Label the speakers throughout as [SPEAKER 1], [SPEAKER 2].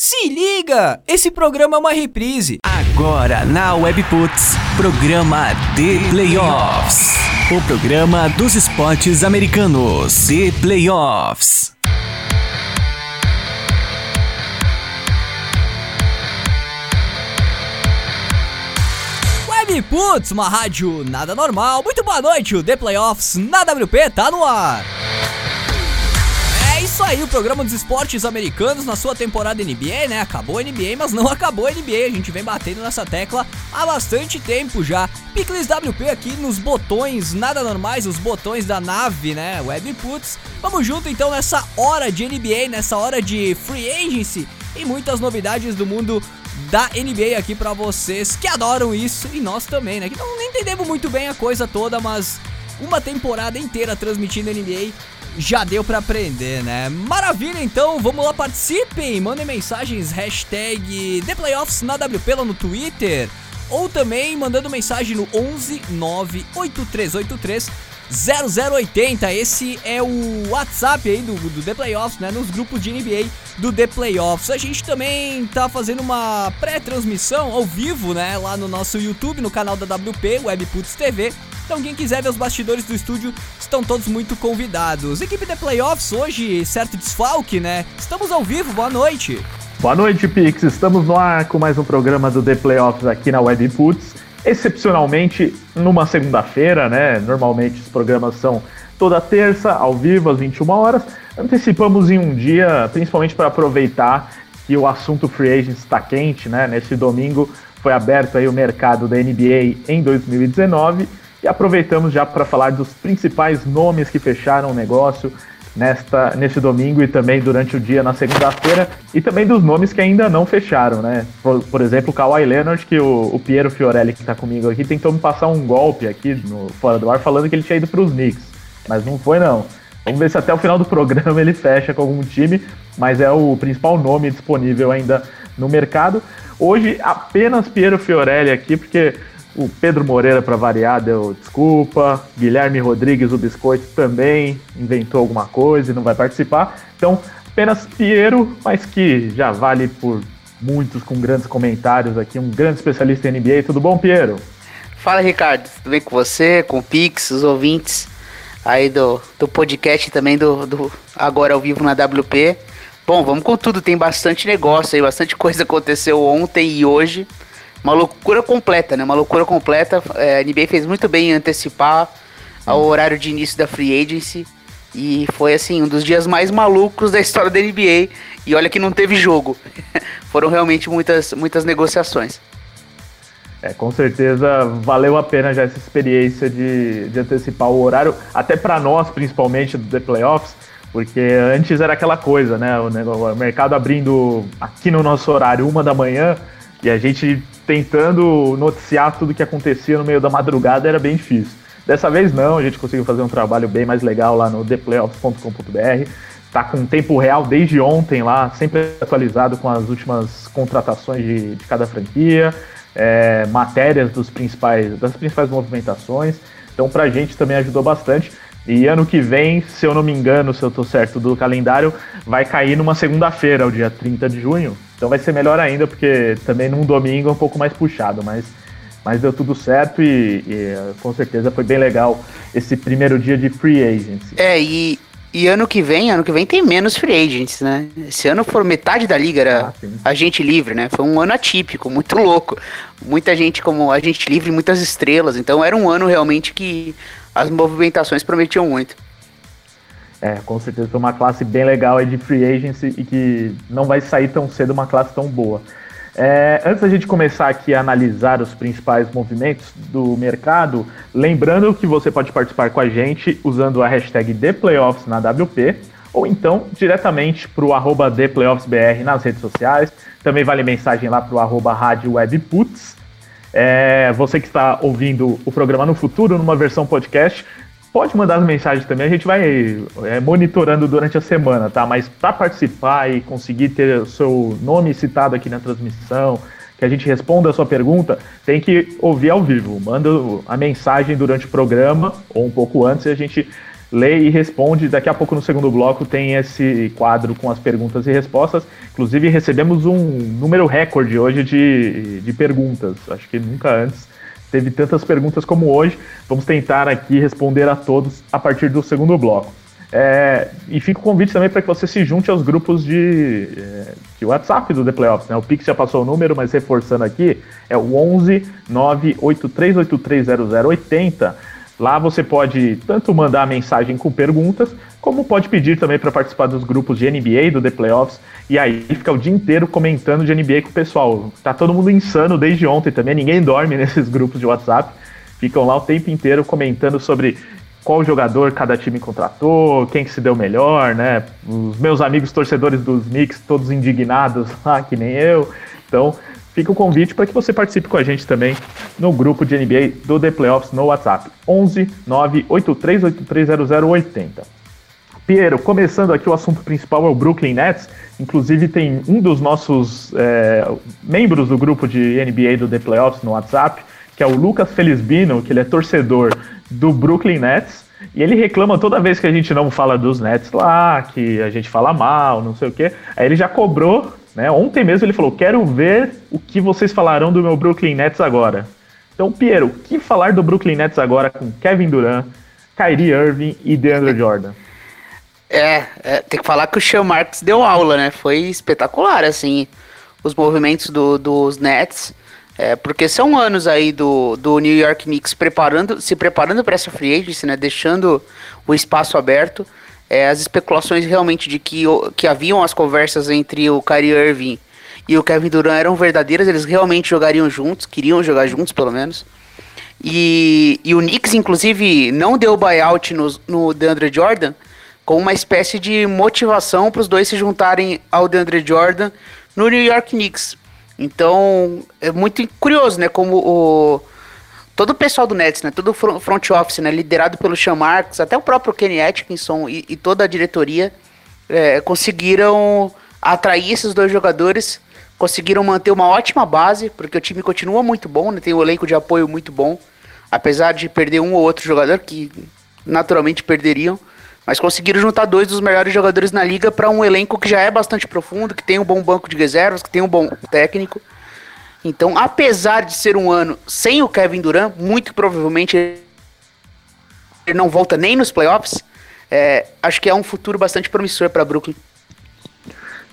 [SPEAKER 1] Se liga! Esse programa é uma reprise.
[SPEAKER 2] Agora na Webputs, programa The Playoffs. O programa dos esportes americanos. The Playoffs.
[SPEAKER 1] Webputs, uma rádio nada normal. Muito boa noite, o The Playoffs na WP tá no ar. Isso aí, o programa dos esportes americanos na sua temporada NBA, né? Acabou a NBA, mas não acabou a NBA. A gente vem batendo nessa tecla há bastante tempo já. Picles WP aqui nos botões nada normais, os botões da nave, né? Webputs. Vamos junto então nessa hora de NBA, nessa hora de free agency e muitas novidades do mundo da NBA aqui para vocês que adoram isso e nós também, né? Que não entendemos muito bem a coisa toda, mas uma temporada inteira transmitindo NBA já deu para aprender, né? Maravilha, então, vamos lá, participem, mandem mensagens, hashtag ThePlayoffs na WP lá no Twitter, ou também mandando mensagem no 11 98383 0080. Esse é o WhatsApp aí do, do The Playoffs, né? Nos grupos de NBA do The Playoffs. A gente também tá fazendo uma pré-transmissão ao vivo, né? Lá no nosso YouTube, no canal da WP, Webputs TV. Então quem quiser ver os bastidores do estúdio estão todos muito convidados. Equipe The Playoffs hoje, certo desfalque, né? Estamos ao vivo, boa noite.
[SPEAKER 3] Boa noite, Pix. Estamos no ar com mais um programa do The Playoffs aqui na Webputs. Excepcionalmente numa segunda-feira, né? Normalmente os programas são toda terça, ao vivo, às 21 horas. Antecipamos em um dia, principalmente para aproveitar que o assunto free agents está quente, né? Nesse domingo foi aberto aí o mercado da NBA em 2019 e aproveitamos já para falar dos principais nomes que fecharam o negócio nesta, nesse domingo e também durante o dia na segunda-feira, e também dos nomes que ainda não fecharam, né? Por, por exemplo, o Kawhi Leonard, que o, o Piero Fiorelli, que está comigo aqui, tentou me passar um golpe aqui no Fora do Ar, falando que ele tinha ido para os Knicks, mas não foi não. Vamos ver se até o final do programa ele fecha com algum time, mas é o principal nome disponível ainda no mercado. Hoje apenas Piero Fiorelli aqui, porque o Pedro Moreira, para variar, deu desculpa. Guilherme Rodrigues, o Biscoito, também inventou alguma coisa e não vai participar. Então, apenas Piero, mas que já vale por muitos com grandes comentários aqui. Um grande especialista em NBA. Tudo bom, Piero?
[SPEAKER 4] Fala, Ricardo. Tudo bem com você, com o Pix, os ouvintes aí do, do podcast também do, do Agora ao Vivo na WP. Bom, vamos com tudo. Tem bastante negócio aí, bastante coisa aconteceu ontem e hoje uma loucura completa, né? Uma loucura completa. É, a NBA fez muito bem em antecipar o horário de início da free agency. E foi assim, um dos dias mais malucos da história da NBA. E olha que não teve jogo. Foram realmente muitas, muitas negociações.
[SPEAKER 3] É, com certeza valeu a pena já essa experiência de, de antecipar o horário, até para nós, principalmente do The Playoffs, porque antes era aquela coisa, né? O, o mercado abrindo aqui no nosso horário, uma da manhã, e a gente tentando noticiar tudo que acontecia no meio da madrugada era bem difícil. Dessa vez não, a gente conseguiu fazer um trabalho bem mais legal lá no theplayoffs.com.br. Tá com tempo real desde ontem lá, sempre atualizado com as últimas contratações de, de cada franquia, é, matérias dos principais, das principais movimentações. Então pra gente também ajudou bastante. E ano que vem, se eu não me engano, se eu tô certo do calendário, vai cair numa segunda-feira, o dia 30 de junho. Então vai ser melhor ainda, porque também num domingo é um pouco mais puxado, mas, mas deu tudo certo e, e com certeza foi bem legal esse primeiro dia de free agency.
[SPEAKER 4] É, e, e ano que vem, ano que vem tem menos free agents, né? Esse ano for metade da liga era ah, agente livre, né? Foi um ano atípico, muito louco. Muita gente como agente livre, muitas estrelas. Então era um ano realmente que as movimentações prometiam muito.
[SPEAKER 3] É, com certeza foi uma classe bem legal aí de free agency e que não vai sair tão cedo uma classe tão boa. É, antes da gente começar aqui a analisar os principais movimentos do mercado, lembrando que você pode participar com a gente usando a hashtag ThePlayoffs na WP ou então diretamente para o arroba ThePlayoffsBR nas redes sociais. Também vale mensagem lá para o arroba Rádio Webputs. É, você que está ouvindo o programa no futuro, numa versão podcast, Pode mandar as mensagens também, a gente vai é, monitorando durante a semana, tá? Mas para participar e conseguir ter o seu nome citado aqui na transmissão, que a gente responda a sua pergunta, tem que ouvir ao vivo. Manda a mensagem durante o programa ou um pouco antes e a gente lê e responde. Daqui a pouco no segundo bloco tem esse quadro com as perguntas e respostas. Inclusive recebemos um número recorde hoje de, de perguntas. Acho que nunca antes teve tantas perguntas como hoje. Vamos tentar aqui responder a todos a partir do segundo bloco. É, e fica o convite também para que você se junte aos grupos de, é, de WhatsApp do The Playoffs. Né? O Pix já passou o número, mas reforçando aqui, é o 11 983830080. Lá você pode tanto mandar mensagem com perguntas, como pode pedir também para participar dos grupos de NBA do The Playoffs. E aí fica o dia inteiro comentando de NBA com o pessoal. Tá todo mundo insano desde ontem também, ninguém dorme nesses grupos de WhatsApp. Ficam lá o tempo inteiro comentando sobre qual jogador cada time contratou, quem que se deu melhor, né? Os meus amigos torcedores dos Knicks, todos indignados lá, que nem eu. Então, fica o convite para que você participe com a gente também no grupo de NBA do The Playoffs no WhatsApp. 11 983830080. Piero, começando aqui o assunto principal é o Brooklyn Nets. Inclusive tem um dos nossos é, membros do grupo de NBA do The Playoffs no WhatsApp, que é o Lucas Felizbino, que ele é torcedor do Brooklyn Nets. E ele reclama toda vez que a gente não fala dos Nets lá, que a gente fala mal, não sei o quê. Aí ele já cobrou, né? Ontem mesmo ele falou: Quero ver o que vocês falarão do meu Brooklyn Nets agora. Então, Piero, o que falar do Brooklyn Nets agora com Kevin Durant, Kyrie Irving e DeAndre Jordan?
[SPEAKER 4] É, é, tem que falar que o Sean Marks deu aula, né? Foi espetacular, assim, os movimentos do, dos Nets. É, porque são anos aí do, do New York Knicks preparando, se preparando para essa free agency, né, deixando o espaço aberto. É, as especulações realmente de que, que haviam as conversas entre o Kyrie Irving e o Kevin Durant eram verdadeiras, eles realmente jogariam juntos, queriam jogar juntos pelo menos. E, e o Knicks, inclusive, não deu buyout no, no DeAndre Jordan com uma espécie de motivação para os dois se juntarem ao DeAndre Jordan no New York Knicks. Então, é muito curioso, né? Como o. Todo o pessoal do Nets, né? Todo o front office, né? Liderado pelo Sean Marks, até o próprio Kenny Atkinson e, e toda a diretoria é, conseguiram atrair esses dois jogadores, conseguiram manter uma ótima base, porque o time continua muito bom, né? Tem um elenco de apoio muito bom, apesar de perder um ou outro jogador que naturalmente perderiam. Mas conseguiram juntar dois dos melhores jogadores na liga para um elenco que já é bastante profundo, que tem um bom banco de reservas, que tem um bom técnico. Então, apesar de ser um ano sem o Kevin Durant, muito provavelmente ele não volta nem nos playoffs. É, acho que é um futuro bastante promissor para Brooklyn.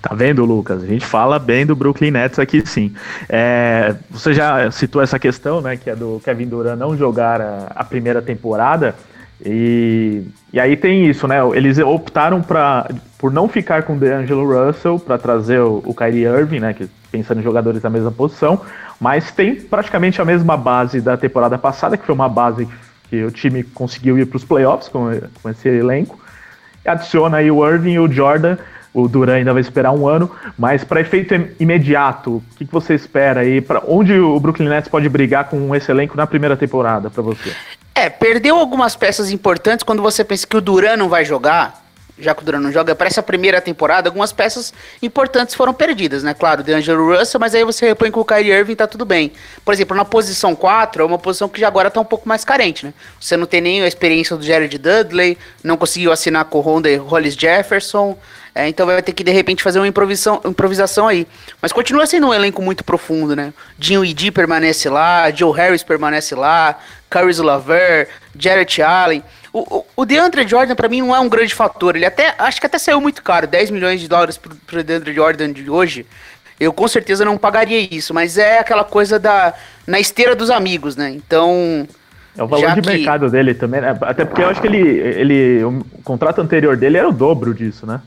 [SPEAKER 3] Tá vendo, Lucas? A gente fala bem do Brooklyn Nets aqui, sim. É, você já citou essa questão, né, que é do Kevin Durant não jogar a, a primeira temporada. E, e aí tem isso, né? Eles optaram pra, por não ficar com o DeAngelo Russell para trazer o, o Kyrie Irving, né? Que, pensando em jogadores da mesma posição, mas tem praticamente a mesma base da temporada passada, que foi uma base que o time conseguiu ir para os playoffs com, com esse elenco. Adiciona aí o Irving e o Jordan. O Duran ainda vai esperar um ano, mas para efeito imediato, o que, que, você espera aí? Para onde o Brooklyn Nets pode brigar com esse elenco na primeira temporada para você?
[SPEAKER 4] É, perdeu algumas peças importantes quando você pensa que o Duran não vai jogar, já que o Duran não joga, para essa primeira temporada, algumas peças importantes foram perdidas, né? Claro, o Angelo Russell, mas aí você repõe com o Kyrie Irving tá tudo bem. Por exemplo, na posição 4, é uma posição que já agora tá um pouco mais carente, né? Você não tem nem a experiência do Jared Dudley, não conseguiu assinar com o Honda e Hollis Jefferson, é, então vai ter que de repente fazer uma improvisação, aí. Mas continua sendo um elenco muito profundo, né? Dinho Idi permanece lá, Joe Harris permanece lá, Caris Laver, Jarrett Allen. O, o, o DeAndre Jordan, para mim, não é um grande fator. Ele até, acho que até saiu muito caro, 10 milhões de dólares pro, pro DeAndre Jordan de hoje. Eu com certeza não pagaria isso, mas é aquela coisa da na esteira dos amigos, né? Então,
[SPEAKER 3] é o valor de que... mercado dele também, né? Até porque eu acho que ele, ele. O contrato anterior dele era o dobro disso, né?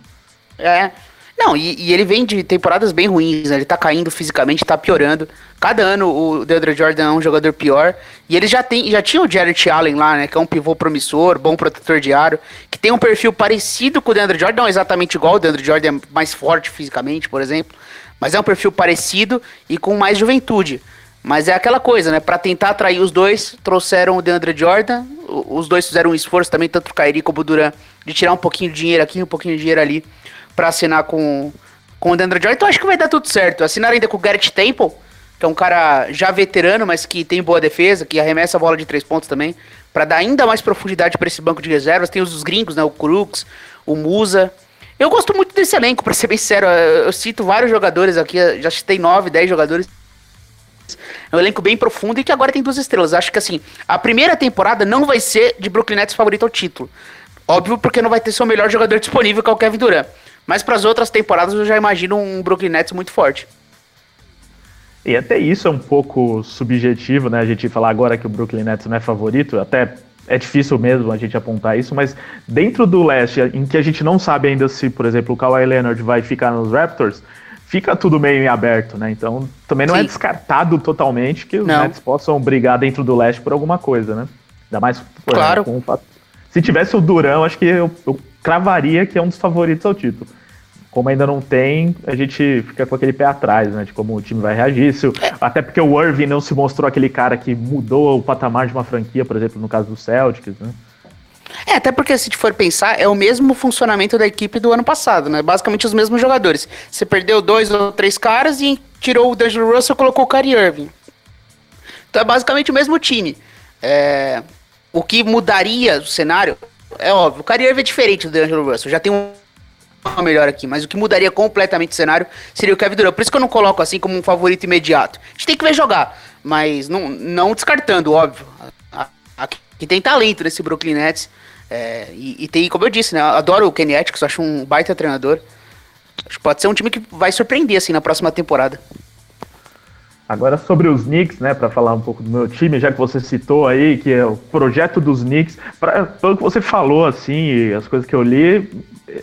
[SPEAKER 4] É. Não, e, e, ele vem de temporadas bem ruins, né? Ele tá caindo fisicamente, tá piorando. Cada ano o DeAndre Jordan é um jogador pior. E ele já tem, já tinha o Jarrett Allen lá, né? Que é um pivô promissor, bom protetor de aro, que tem um perfil parecido com o DeAndre Jordan, não exatamente igual, o DeAndre Jordan é mais forte fisicamente, por exemplo. Mas é um perfil parecido e com mais juventude. Mas é aquela coisa, né? Para tentar atrair os dois, trouxeram o DeAndre Jordan. Os dois fizeram um esforço também, tanto o Kyrie como o Duran, de tirar um pouquinho de dinheiro aqui, um pouquinho de dinheiro ali para assinar com, com o Deandre Jordan, então acho que vai dar tudo certo. Assinar ainda com o Garrett Temple, que é um cara já veterano, mas que tem boa defesa, que arremessa a bola de três pontos também, para dar ainda mais profundidade para esse banco de reservas. Tem os gringos, né? O Crux, o Musa. Eu gosto muito desse elenco, para ser bem sincero. Eu, eu cito vários jogadores aqui, já citei 9, 10 jogadores. É um elenco bem profundo e que agora tem duas estrelas. Acho que assim, a primeira temporada não vai ser de Brooklyn Nets favorito ao título. Óbvio, porque não vai ter seu melhor jogador disponível, que é o Kevin Durant. Mas para as outras temporadas eu já imagino um Brooklyn Nets muito forte.
[SPEAKER 3] E até isso é um pouco subjetivo, né? A gente falar agora que o Brooklyn Nets não é favorito, até é difícil mesmo a gente apontar isso, mas dentro do leste, em que a gente não sabe ainda se, por exemplo, o Kawhi Leonard vai ficar nos Raptors, fica tudo meio em aberto, né? Então também não é Sim. é descartado totalmente que os não. Nets possam brigar dentro do leste por alguma coisa, né? Ainda mais
[SPEAKER 4] claro. com
[SPEAKER 3] o Se tivesse o Durão, acho que eu, eu cravaria que é um dos favoritos ao título como ainda não tem, a gente fica com aquele pé atrás, né? De como o time vai reagir. Se, até porque o Irving não se mostrou aquele cara que mudou o patamar de uma franquia, por exemplo, no caso do Celtics, né?
[SPEAKER 4] É, até porque se for pensar, é o mesmo funcionamento da equipe do ano passado, né? Basicamente os mesmos jogadores. Você perdeu dois ou três caras e tirou o D'Angelo Russell e colocou o Kyrie Irving. Então é basicamente o mesmo time. É... O que mudaria o cenário, é óbvio, o Kyrie Irving é diferente do D'Angelo Russell. Já tem um melhor aqui, mas o que mudaria completamente o cenário seria o Kevin Durant. Por isso que eu não coloco assim como um favorito imediato. A gente tem que ver jogar, mas não, não descartando, óbvio. Que tem talento nesse Brooklyn Nets. É, e, e, tem, como eu disse, né? Adoro o Kenny Atkinson, acho um baita treinador. Acho que pode ser um time que vai surpreender assim na próxima temporada.
[SPEAKER 3] Agora sobre os Knicks, né, para falar um pouco do meu time, já que você citou aí que é o projeto dos Knicks, pra, pelo que você falou assim, as coisas que eu li,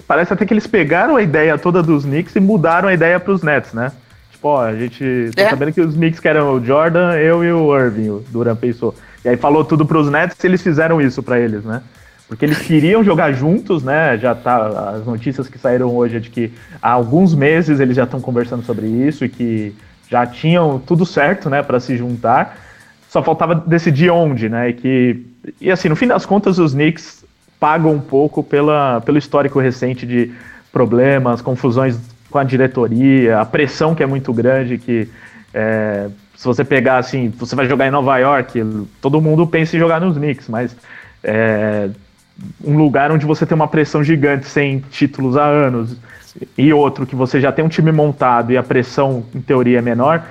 [SPEAKER 3] parece até que eles pegaram a ideia toda dos Knicks e mudaram a ideia para os Nets, né? Tipo, ó, a gente tá é. sabendo que os Knicks querem o Jordan, eu e o Irving, o Duran pensou. E aí falou tudo para os Nets e eles fizeram isso para eles, né? Porque eles queriam jogar juntos, né? Já tá as notícias que saíram hoje é de que há alguns meses eles já estão conversando sobre isso e que já tinham tudo certo, né, para se juntar. Só faltava decidir onde, né? E que e assim, no fim das contas os Knicks pagam um pouco pela, pelo histórico recente de problemas, confusões com a diretoria, a pressão que é muito grande, que é, se você pegar assim, você vai jogar em Nova York, todo mundo pensa em jogar nos Knicks, mas é, um lugar onde você tem uma pressão gigante sem títulos há anos e outro que você já tem um time montado e a pressão em teoria é menor,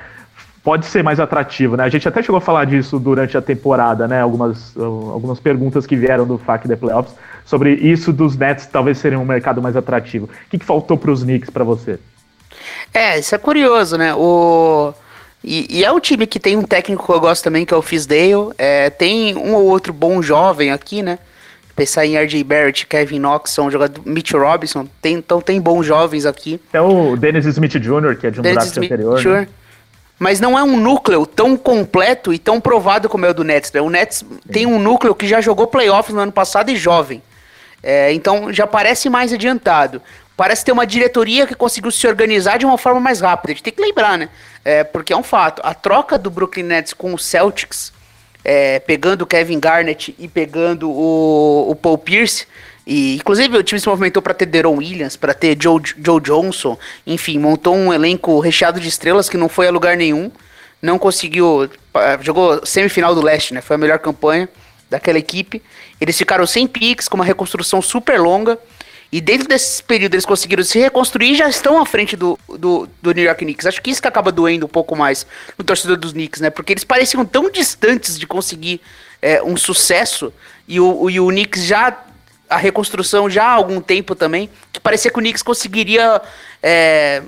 [SPEAKER 3] pode ser mais atrativo, né? A gente até chegou a falar disso durante a temporada, né? Algumas, algumas perguntas que vieram do FAQ The Playoffs sobre isso dos Nets talvez serem um mercado mais atrativo. O que, que faltou para os Knicks para você?
[SPEAKER 4] É, isso é curioso, né? O... E, e, é um time que tem um técnico que eu gosto também, que é o Fisdale. É, tem um ou outro bom jovem aqui, né? Pensar em RJ Barrett, Kevin Knox, são jogadores. Mitch Robinson, tem, então tem bons jovens aqui.
[SPEAKER 3] É o Dennis Smith Jr., que é de um Dennis draft anterior. Né?
[SPEAKER 4] Mas não é um núcleo tão completo e tão provado como é o do Nets. Né? O Nets Sim. tem um núcleo que já jogou playoffs no ano passado e jovem. É, então já parece mais adiantado. Parece ter uma diretoria que conseguiu se organizar de uma forma mais rápida. A gente tem que lembrar, né? É, porque é um fato. A troca do Brooklyn Nets com o Celtics, é, pegando o Kevin Garnett e pegando o, o Paul Pierce, e, inclusive, o time se movimentou para ter Deron Williams, para ter Joe, Joe Johnson, enfim, montou um elenco recheado de estrelas que não foi a lugar nenhum. Não conseguiu. Jogou semifinal do leste, né? Foi a melhor campanha daquela equipe. Eles ficaram sem picks, com uma reconstrução super longa. E dentro desse período eles conseguiram se reconstruir e já estão à frente do, do, do, New York Knicks. Acho que isso que acaba doendo um pouco mais no torcedor dos Knicks, né? Porque eles pareciam tão distantes de conseguir é, um sucesso e o, e o Knicks já a reconstrução já há algum tempo também, que parecia que o Knicks conseguiria é,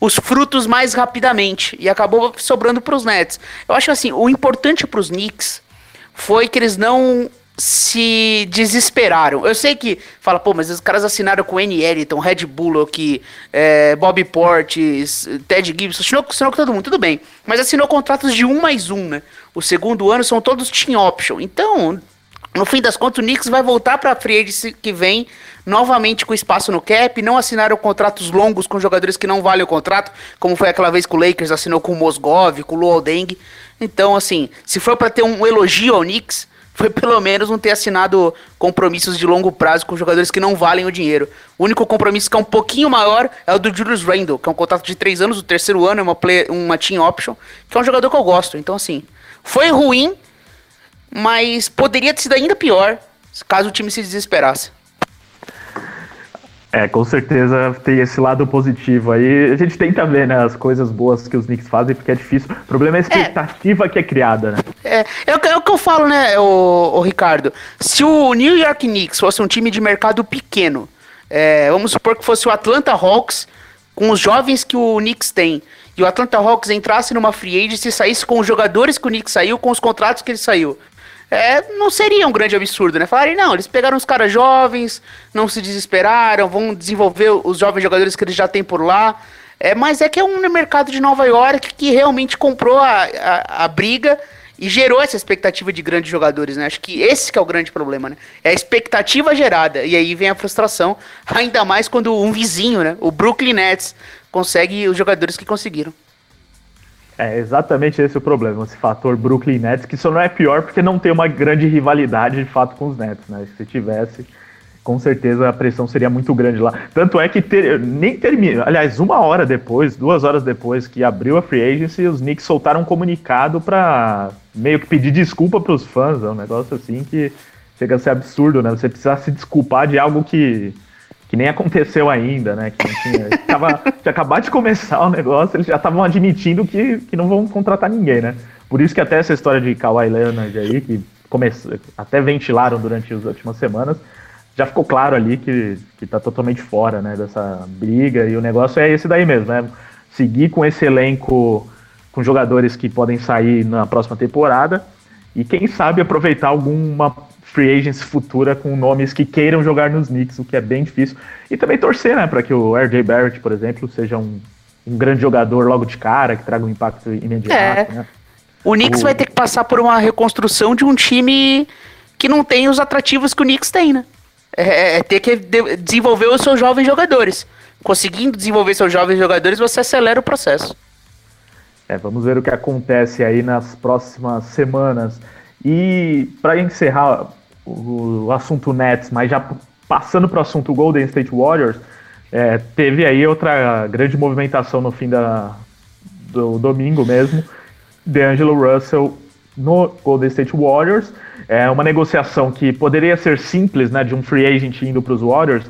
[SPEAKER 4] os frutos mais rapidamente e acabou sobrando para os Nets. Eu acho assim, o importante para os Knicks foi que eles não se desesperaram. Eu sei que fala, pô, mas os caras assinaram com N. Eliton, Red Bullock, é, Bob Portes, Ted Gibson, assinou, assinou com todo mundo, tudo bem. Mas assinou contratos de um mais um, né? O segundo ano são todos team option. Então, no fim das contas, o Knicks vai voltar para a free agency que vem novamente com espaço no cap, não assinaram contratos longos com jogadores que não valem o contrato, como foi aquela vez que o Lakers assinou com o Mosgov, com o Luol Deng. Então, assim, se for para ter um elogio ao Knicks, foi pelo menos não ter assinado compromissos de longo prazo com jogadores que não valem o dinheiro. O único compromisso que é um pouquinho maior é o do Julius Randle, que é um contrato de três anos, o terceiro ano é uma, play, uma team option, que é um jogador que eu gosto. Então, assim, foi ruim, mas poderia ter sido ainda pior caso o time se desesperasse.
[SPEAKER 3] É, com certeza tem esse lado positivo aí. A gente tenta ver, né, as coisas boas que os Knicks fazem, porque é difícil. O problema é a expectativa é. que é criada, né?
[SPEAKER 4] É, é, o, é o que eu falo, né, o, o, Ricardo. Se o New York Knicks fosse um time de mercado pequeno, é, vamos supor que fosse o Atlanta Hawks, com os jovens que o Knicks tem, e o Atlanta Hawks entrasse numa free agency e saísse com os jogadores que o Knicks saiu, com os contratos que ele saiu é, não seria um grande absurdo, né? Falarem, não, eles pegaram os caras jovens, não se desesperaram, vão desenvolver os jovens jogadores que eles já têm por lá. É, mas é que é um mercado de Nova York que realmente comprou a, a, a briga e gerou essa expectativa de grandes jogadores, né? Acho que esse que é o grande problema, né? É a expectativa gerada e aí vem a frustração, ainda mais quando um vizinho, né? O Brooklyn Nets consegue os jogadores que conseguiram.
[SPEAKER 3] É exatamente esse o problema, esse fator Brooklyn Nets, que só não é pior porque não tem uma grande rivalidade de fato com os Nets, né? Se tivesse, com certeza a pressão seria muito grande lá. Tanto é que ter, nem termina, aliás, uma hora depois, duas horas depois que abriu a free agency, os Knicks soltaram um comunicado para meio que pedir desculpa para os fãs, é um negócio assim que chega a ser absurdo, né? Você precisar se desculpar de algo que que nem aconteceu ainda, né? Que tinha, tava, tinha acabado de começar o negócio, eles já estavam admitindo que, que não vão contratar ninguém, né? Por isso que até essa história de Kawhi Leonard aí, que começou, até ventilaram durante as últimas semanas, já ficou claro ali que, que tá totalmente fora, né, dessa briga, e o negócio é esse daí mesmo, né? Seguir com esse elenco com jogadores que podem sair na próxima temporada, e quem sabe aproveitar alguma free agents futura com nomes que queiram jogar nos Knicks, o que é bem difícil. E também torcer, né, para que o RJ Barrett, por exemplo, seja um, um grande jogador logo de cara, que traga um impacto imediato, é. né?
[SPEAKER 4] O Knicks o... vai ter que passar por uma reconstrução de um time que não tem os atrativos que o Knicks tem, né? É, é ter que de desenvolver os seus jovens jogadores. Conseguindo desenvolver seus jovens jogadores, você acelera o processo.
[SPEAKER 3] É, vamos ver o que acontece aí nas próximas semanas. E para encerrar o, assunto Nets, mas já passando para o assunto Golden State Warriors, é, teve aí outra grande movimentação no fim da, do domingo mesmo, D'Angelo Russell no Golden State Warriors. É uma negociação que poderia ser simples, né, de um free agent indo para os Warriors,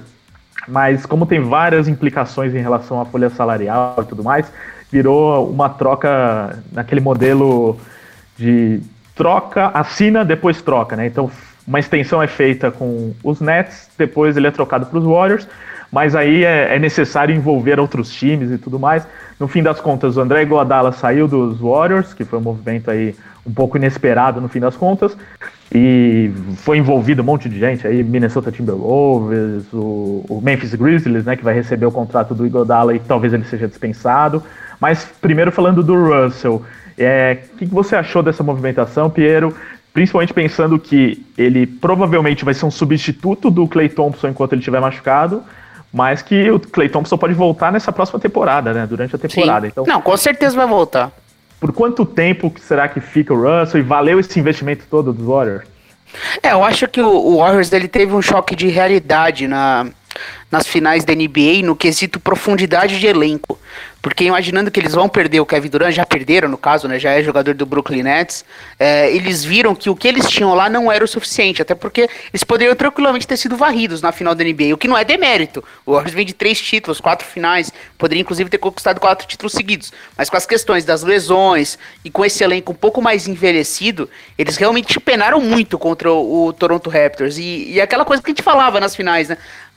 [SPEAKER 3] mas como tem várias implicações em relação à folha salarial e tudo mais, virou uma troca naquele modelo de troca, assina, depois troca, né? Então uma extensão é feita com os Nets, depois ele é trocado para os Warriors, mas aí é, é, necessário envolver outros times e tudo mais. No fim das contas, o André Iguodala saiu dos Warriors, que foi um movimento aí um pouco inesperado no fim das contas, e foi envolvido um monte de gente aí, Minnesota Timberwolves, o, o Memphis Grizzlies, né, que vai receber o contrato do Iguodala e talvez ele seja dispensado. Mas primeiro falando do Russell, é, o que, que você achou dessa movimentação, Piero? Principalmente pensando que ele provavelmente vai ser um substituto do Clay Thompson enquanto ele estiver machucado, mas que o Clay Thompson pode voltar nessa próxima temporada, né? Durante a temporada.
[SPEAKER 4] Sim. Então, Não, com certeza vai voltar.
[SPEAKER 3] Por quanto tempo será que fica o Russell e valeu esse investimento todo dos Warriors?
[SPEAKER 4] É, eu acho que o Warriors ele teve um choque de realidade na, nas finais da NBA no quesito profundidade de elenco. Porque imaginando que eles vão perder o Kevin Durant, já perderam no caso, né? Já é jogador do Brooklyn Nets. É, eles viram que o que eles tinham lá não era o suficiente, até porque eles poderiam tranquilamente ter sido varridos na final da NBA, o que não é demérito. O Warriors vem de três títulos, quatro finais, poderia inclusive ter conquistado quatro títulos seguidos. Mas com as questões das lesões e com esse elenco um pouco mais envelhecido, eles realmente penaram muito contra o, o Toronto Raptors. E, e aquela coisa que a gente falava nas finais, né?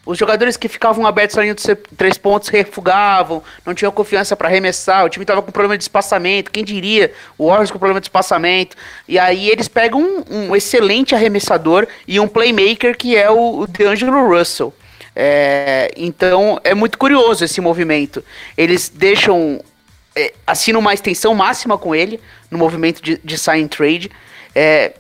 [SPEAKER 4] Os jogadores que ficavam abertos na linha de três pontos refugavam, não tinham confiança para arremessar, o time estava com problema de espaçamento, quem diria? O Warriors com problema de espaçamento. E aí eles pegam um, um excelente arremessador e um playmaker que é o, o DeAngelo Russell. É, então é muito curioso esse movimento. Eles deixam. É, assinam uma extensão máxima com ele no movimento de, de sign trade. É,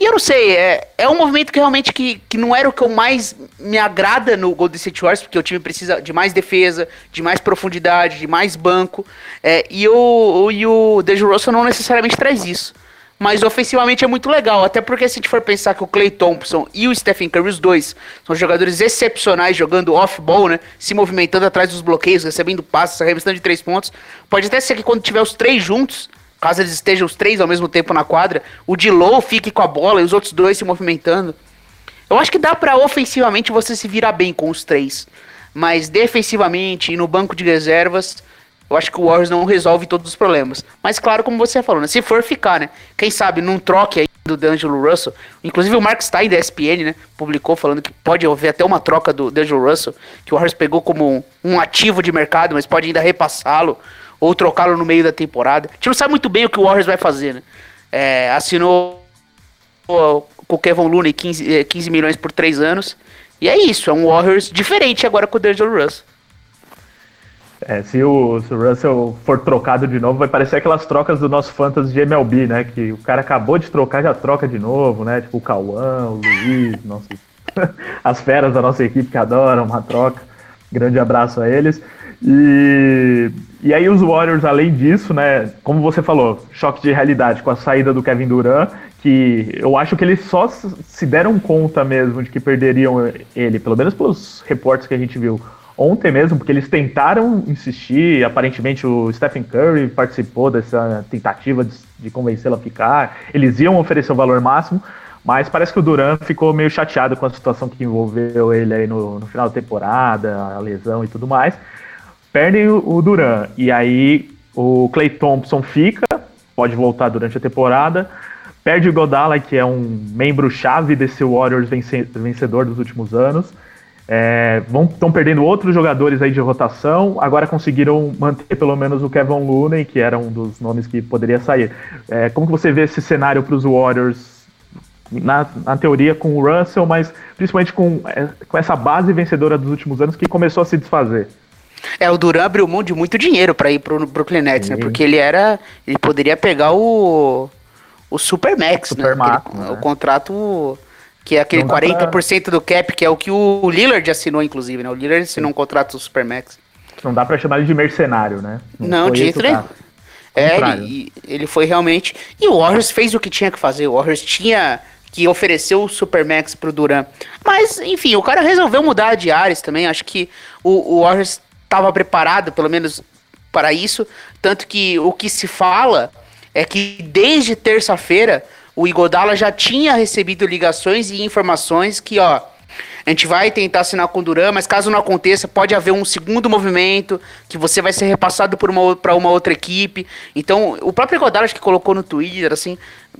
[SPEAKER 4] e eu não sei, é, é um movimento que realmente que, que não era o que eu mais me agrada no Golden State Warriors, porque o time precisa de mais defesa, de mais profundidade, de mais banco. É, e o, o, e o Dejo Russell não necessariamente traz isso. Mas ofensivamente é muito legal, até porque se a gente for pensar que o Clay Thompson e o Stephen Curry, os dois, são jogadores excepcionais jogando off-ball, né? Se movimentando atrás dos bloqueios, recebendo passes, arremessando de três pontos. Pode até ser que quando tiver os três juntos, caso eles estejam os três ao mesmo tempo na quadra, o Dilow fique com a bola e os outros dois se movimentando. Eu acho que dá para ofensivamente você se virar bem com os três, mas defensivamente e no banco de reservas, eu acho que o Warriors não resolve todos os problemas. Mas claro, como você falou, né? Se for ficar, né? Quem sabe num troque aí do D'Angelo Russell. Inclusive o Mark Stein da ESPN, né? Publicou falando que pode haver até uma troca do D'Angelo Russell, que o Warriors pegou como um ativo de mercado, mas pode ainda repassá-lo ou trocá-lo no meio da temporada. A gente não sabe muito bem o que o Warriors vai fazer, né? É, assinou com o Kevin Looney 15, 15 é, milhões por 3 anos. E é isso, é um Warriors diferente agora com o D'Angelo Russell.
[SPEAKER 3] É, se o, se o Russell for trocado de novo, vai parecer aquelas trocas do nosso fantasy de MLB, né? Que o cara acabou de trocar, já troca de novo, né? Tipo o Cauã, o Luiz, nosso... as feras da nossa equipe que adoram uma troca. Grande abraço a eles. E, e aí os Warriors, além disso, né? Como você falou, choque de realidade com a saída do Kevin Durant, que eu acho que eles só se deram conta mesmo de que perderiam ele, pelo menos pelos reportes que a gente viu ontem mesmo, porque eles tentaram insistir, aparentemente o Stephen Curry participou dessa tentativa de, de convencê-lo a ficar, eles iam oferecer o valor máximo, mas parece que o Duran ficou meio chateado com a situação que envolveu ele aí no, no final da temporada, a lesão e tudo mais. Perdem o, Duran, e aí o Clay Thompson fica, pode voltar durante a temporada, perde o Godala, que é um membro-chave desse Warriors vencedor dos últimos anos, é, estão perdendo outros jogadores aí de rotação, agora conseguiram manter pelo menos o Kevin Looney, que era um dos nomes que poderia sair. É, como que você vê esse cenário para os Warriors, na, na, teoria com o Russell, mas principalmente com, é, com essa base vencedora dos últimos anos que começou a se desfazer?
[SPEAKER 4] É, o Duran abriu mão de muito dinheiro para ir pro Brooklyn Nets, né? Porque ele era. Ele poderia pegar o. O Supermax, Super né? Aquele, né? O contrato que é aquele 40% pra... do cap, que é o que o Lillard assinou, inclusive, né? O Lillard assinou Sim. um contrato do Supermax.
[SPEAKER 3] Não dá para chamar ele de mercenário, né?
[SPEAKER 4] Não, não de jeito nenhum. É, ele, ele foi realmente. E o Warriors fez o que tinha que fazer. O Warriors tinha que oferecer o Supermax pro Duran. Mas, enfim, o cara resolveu mudar de áreas também. Acho que o, o Warriors estava preparado, pelo menos, para isso. Tanto que o que se fala é que desde terça-feira o Igodala já tinha recebido ligações e informações que, ó, a gente vai tentar assinar com o Duran, mas caso não aconteça, pode haver um segundo movimento que você vai ser repassado para uma, uma outra equipe. Então, o próprio Igodala acho que colocou no Twitter, assim,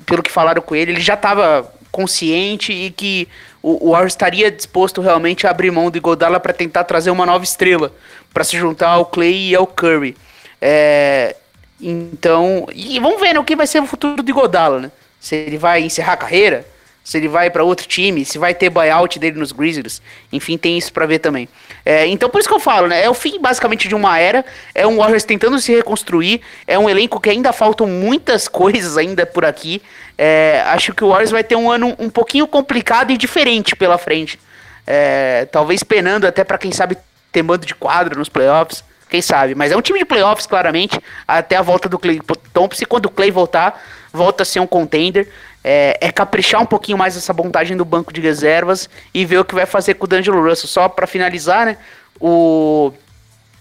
[SPEAKER 4] pelo que falaram com ele, ele já estava consciente e que o, o estaria disposto realmente a abrir mão do Igodala para tentar trazer uma nova estrela para se juntar ao Clay e ao Curry. É, então, e vamos ver né, o que vai ser o futuro do Igodala, né? se ele vai encerrar a carreira, se ele vai para outro time, se vai ter buyout dele nos Grizzlies. Enfim, tem isso para ver também. É, então, por isso que eu falo, né? É o fim basicamente de uma era. É um Warriors tentando se reconstruir. É um elenco que ainda faltam muitas coisas ainda por aqui. É, acho que o Warriors vai ter um ano um pouquinho complicado e diferente pela frente. É, talvez penando até para quem sabe ter mando de quadro nos playoffs. Quem sabe? Mas é um time de playoffs, claramente. Até a volta do Clay Thompson. E quando o Clay voltar, volta a ser um contender. É, é, caprichar um pouquinho mais essa montagem do banco de reservas e ver o que vai fazer com o D'Angelo Russell. Só para finalizar, né? O,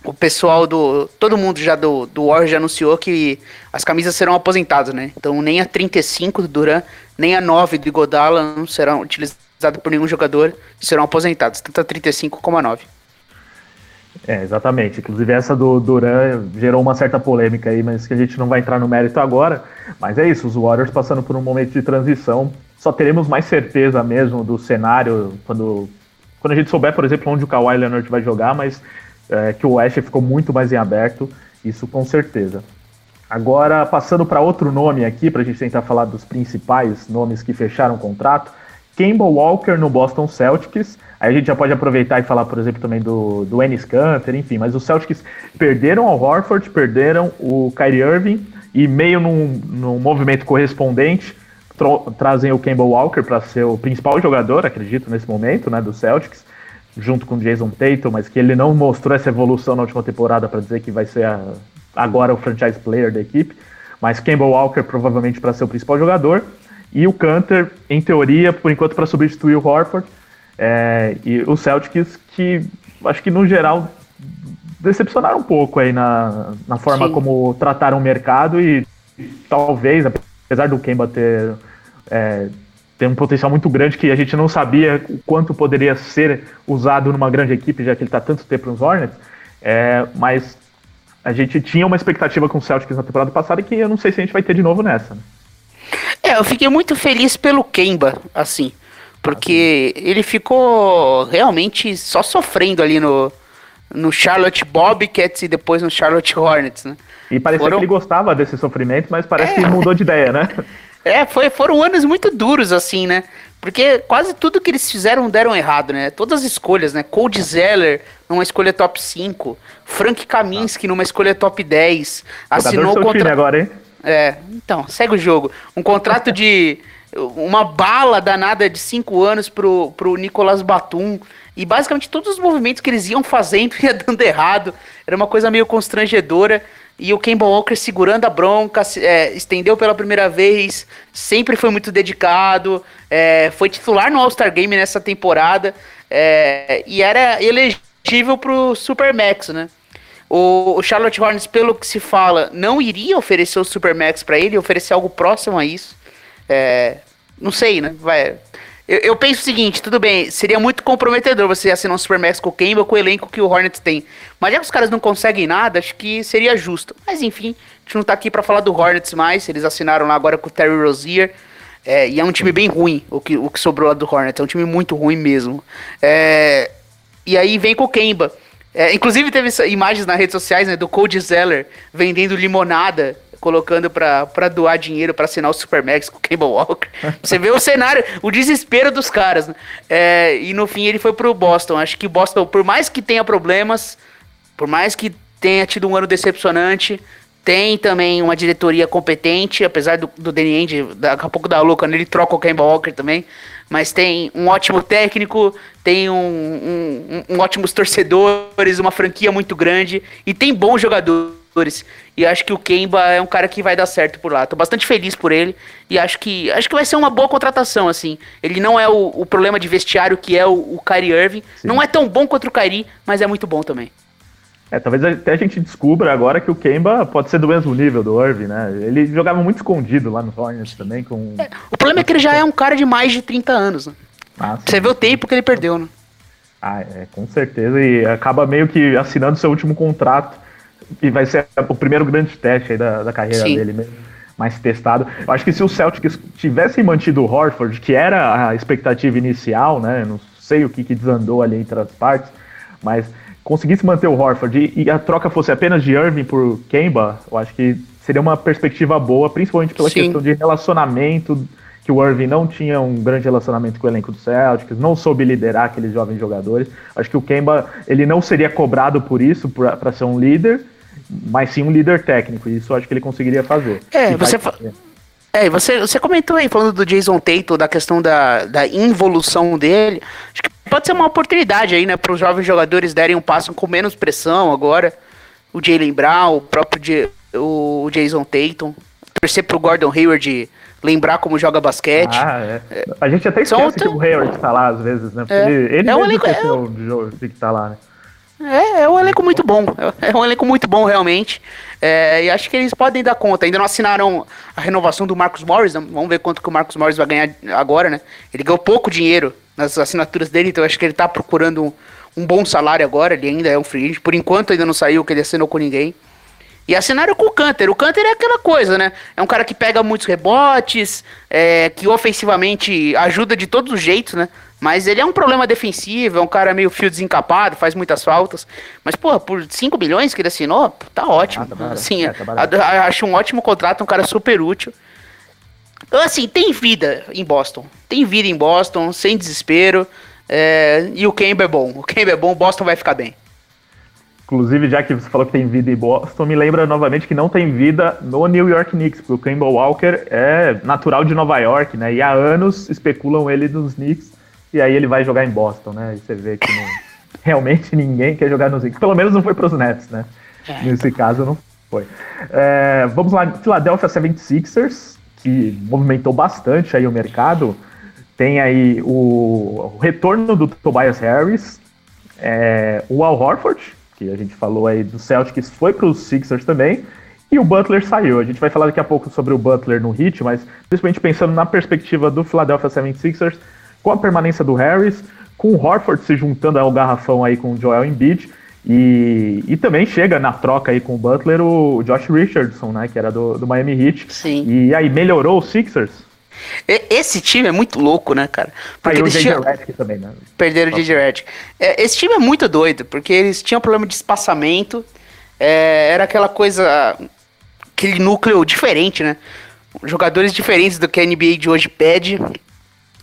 [SPEAKER 4] o pessoal do. Todo mundo já do, do Warriors já anunciou que as camisas serão aposentadas, né? Então nem a 35 do Duran, nem a 9 do Godala não serão utilizadas por nenhum jogador, serão aposentadas, tanto a 35 como a 9.
[SPEAKER 3] É, exatamente. Inclusive essa do Duran gerou uma certa polêmica aí, mas que a gente não vai entrar no mérito agora. Mas é isso, os Warriors passando por um momento de transição. Só teremos mais certeza mesmo do cenário quando, quando a gente souber, por exemplo, onde o Kawhi Leonard vai jogar, mas é, que o West ficou muito mais em aberto, isso com certeza. Agora, passando para outro nome aqui, para a gente tentar falar dos principais nomes que fecharam o contrato, Kemba Walker no Boston Celtics. Aí a gente já pode aproveitar e falar, por exemplo, também do, do Ennis Canter, enfim, mas os Celtics perderam ao Horford, perderam o Kyrie Irving e meio num, num movimento correspondente trazem o Campbell Walker para ser o principal jogador, acredito, nesse momento, né, do Celtics, junto com o Jason Tatum, mas que ele não mostrou essa evolução na última temporada para dizer que vai ser a, agora o franchise player da equipe, mas Campbell Walker provavelmente para ser o principal jogador e o Canter, em teoria, por enquanto para substituir o Horford, é, e os Celtics que acho que no geral decepcionaram um pouco aí na, na forma Sim. como trataram o mercado e talvez, apesar do Kemba ter, é, ter um potencial muito grande que a gente não sabia o quanto poderia ser usado numa grande equipe, já que ele está tanto tempo nos Hornets, é, mas a gente tinha uma expectativa com o Celtics na temporada passada que eu não sei se a gente vai ter de novo nessa. Né?
[SPEAKER 4] É, eu fiquei muito feliz pelo Kemba, assim, porque ele ficou realmente só sofrendo ali no, no Charlotte Bobcats e depois no Charlotte Hornets, né?
[SPEAKER 3] E parecia foram... que ele gostava desse sofrimento, mas parece é. que mudou de ideia, né?
[SPEAKER 4] É, foi, foram anos muito duros, assim, né? Porque quase tudo que eles fizeram deram errado, né? Todas as escolhas, né? Cold Zeller numa escolha top 5, Frank Kaminsky numa escolha top 10,
[SPEAKER 3] assinou o contrato agora, hein?
[SPEAKER 4] É, então, segue o jogo. Um contrato de uma bala danada de 5 anos pro, pro Nicolas Batum. E basicamente todos os movimentos que eles iam fazendo ia dando errado. Era uma coisa meio constrangedora. E o Kemba Walker segurando a bronca, é, estendeu pela primeira vez, sempre foi muito dedicado, é, foi titular no All-Star Game nessa temporada é, e era elegível pro Supermax, né? O, o, Charlotte Hornets, pelo que se fala, não iria oferecer o Supermax para ele, oferecer algo próximo a isso. É, não sei, né? Vai, eu, eu, penso o seguinte, tudo bem, seria muito comprometedor você assinar um Supermax com o Kemba com o elenco que o Hornets tem. Mas já que os caras não conseguem nada, acho que seria justo. Mas enfim, a gente não tá aqui para falar do Hornets mais. Eles assinaram lá agora com o Terry Rozier. É, e é um time bem ruim, o que, o que sobrou lá do Hornets. É um time muito ruim mesmo. É, e aí vem com o Kemba. É, inclusive teve imagens nas redes sociais né, do Cody Zeller vendendo limonada colocando pra doar dinheiro para assinar o Supermax com o Cable Walker. Você vê o cenário, o desespero dos caras. Né? É, e no fim ele foi pro Boston. Acho que Boston, por mais que tenha problemas, por mais que tenha tido um ano decepcionante, tem também uma diretoria competente, apesar do, do Danny Ainge, daqui a pouco da louca, ele troca o Kemba Walker também, mas tem um ótimo técnico, tem um, um, um, ótimos torcedores, uma franquia muito grande e tem bons jogadores. E acho que o Kemba é um cara que vai dar certo por lá. Tô bastante feliz por ele. E acho que acho que vai ser uma boa contratação, assim. Ele não é o, o problema de vestiário que é o, o Kyrie Irving. Sim. Não é tão bom quanto o Kyrie, mas é muito bom também.
[SPEAKER 3] É, talvez até a gente descubra agora que o Kemba pode ser do mesmo nível do Irving, né? Ele jogava muito escondido lá no Hornets também. Com...
[SPEAKER 4] É, o problema é que ele já é um cara de mais de 30 anos. Né? Ah, Você vê o tempo que ele perdeu, né?
[SPEAKER 3] Ah, é, com certeza. E acaba meio que assinando seu último contrato e vai ser o primeiro grande teste da, da carreira Sim. dele mesmo, mais testado. Eu acho que se o Celtics tivesse mantido o Horford, que era a expectativa inicial, né? Não sei o que, que desandou ali entre as partes, mas conseguisse manter o Horford e, a troca fosse apenas de Irving por Kemba, eu acho que seria uma perspectiva boa, principalmente pela Sim. questão de relacionamento, que o Irving não tinha um grande relacionamento com o elenco do Celtics, não soube liderar aqueles jovens jogadores. Acho que o Kemba ele não seria cobrado por isso, para ser um líder, mas sim um líder técnico. E isso eu acho que ele conseguiria fazer.
[SPEAKER 4] É, você, fa... é você, você comentou aí, falando do Jason Tatum, da questão da, da involução dele. Acho que pode ser uma oportunidade aí, né, para os jovens jogadores derem um passo com menos pressão agora. O Jalen Brown, o próprio J, o Jason Tatum. Torcer pro Gordon Hayward lembrar como joga basquete.
[SPEAKER 3] Ah, é. A gente até esquece que o Hayward tá lá às vezes, né? É. Ele, ele é um elenco, é, um... que tá lá, né?
[SPEAKER 4] É, é um elenco muito bom. É um elenco muito bom, realmente. É, e acho que eles podem dar conta. Ainda não assinaram a renovação do Marcos Morris. Né? Vamos ver quanto que o Marcos Morris vai ganhar agora, né? Ele ganhou pouco dinheiro nas assinaturas dele, então acho que ele tá procurando um, um bom salário agora. Ele ainda é um free agent. Por enquanto ainda não saiu que ele assinou com ninguém. E assinaram com o Canter. O Canter é aquela coisa, né? É um cara que pega muitos rebotes, é, que ofensivamente ajuda de todos os jeitos, né? Mas ele é um problema defensivo, é um cara meio fio desencapado, faz muitas faltas. Mas, porra, por 5 bilhões que ele assinou, tá ótimo. Ah, tá assim, é, tá acho um ótimo contrato, um cara super útil. Então, assim, tem vida em Boston. Tem vida em Boston, sem desespero. É, e o Kemba é bom. O Kemba é bom, Boston vai ficar bem.
[SPEAKER 3] Inclusive, já que você falou que tem vida em Boston, me lembra novamente que não tem vida no New York Knicks, porque o Kemba Walker é natural de Nova York, né? E há anos especulam ele nos Knicks e aí ele vai jogar em Boston, né? E você vê que não, realmente ninguém quer jogar nos Knicks. Pelo menos não foi para os Nets, né? É. Nesse caso não foi. É, vamos lá, Philadelphia 76ers, que movimentou bastante aí o mercado. Tem aí o, retorno do Tobias Harris, é, o Al Horford, que a gente falou aí do Celtics, foi para os Sixers também. e o Butler saiu. A gente vai falar daqui a pouco sobre o Butler no Heat, mas principalmente pensando na perspectiva do Philadelphia 76ers, com a permanência do Harris, com o Horford se juntando ao garrafão aí com o Joel Embiid, e, e também chega na troca aí com o Butler o Josh Richardson, né, que era do, do Miami Heat.
[SPEAKER 4] Sim.
[SPEAKER 3] E aí melhorou o Sixers?
[SPEAKER 4] Esse time é muito louco, né, cara?
[SPEAKER 3] Porque o J.J. tinham... Redick também, né?
[SPEAKER 4] Perderam o J.J. Redick. É, esse time é muito doido, porque eles tinham problema de espaçamento, é, era aquela coisa, aquele núcleo diferente, né? Jogadores diferentes do que a NBA de hoje pede,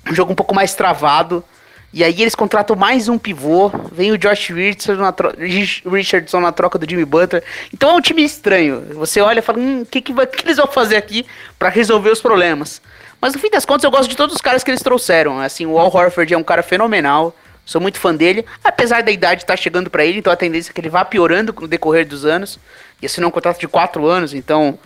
[SPEAKER 4] um jogo um pouco mais travado, e aí eles contratam mais um pivô, vem o Josh Richardson na, Richardson na troca do Jimmy Butler. Então é um time estranho. Você olha e fala, hum, o que, que, que, eles vão fazer aqui para resolver os problemas? Mas no fim das contas eu gosto de todos os caras que eles trouxeram. Assim, o Al Horford é um cara fenomenal. Sou muito fã dele, apesar da idade estar tá chegando para ele, então a tendência é que ele vá piorando no decorrer dos anos. E assinou um contrato de quatro anos, então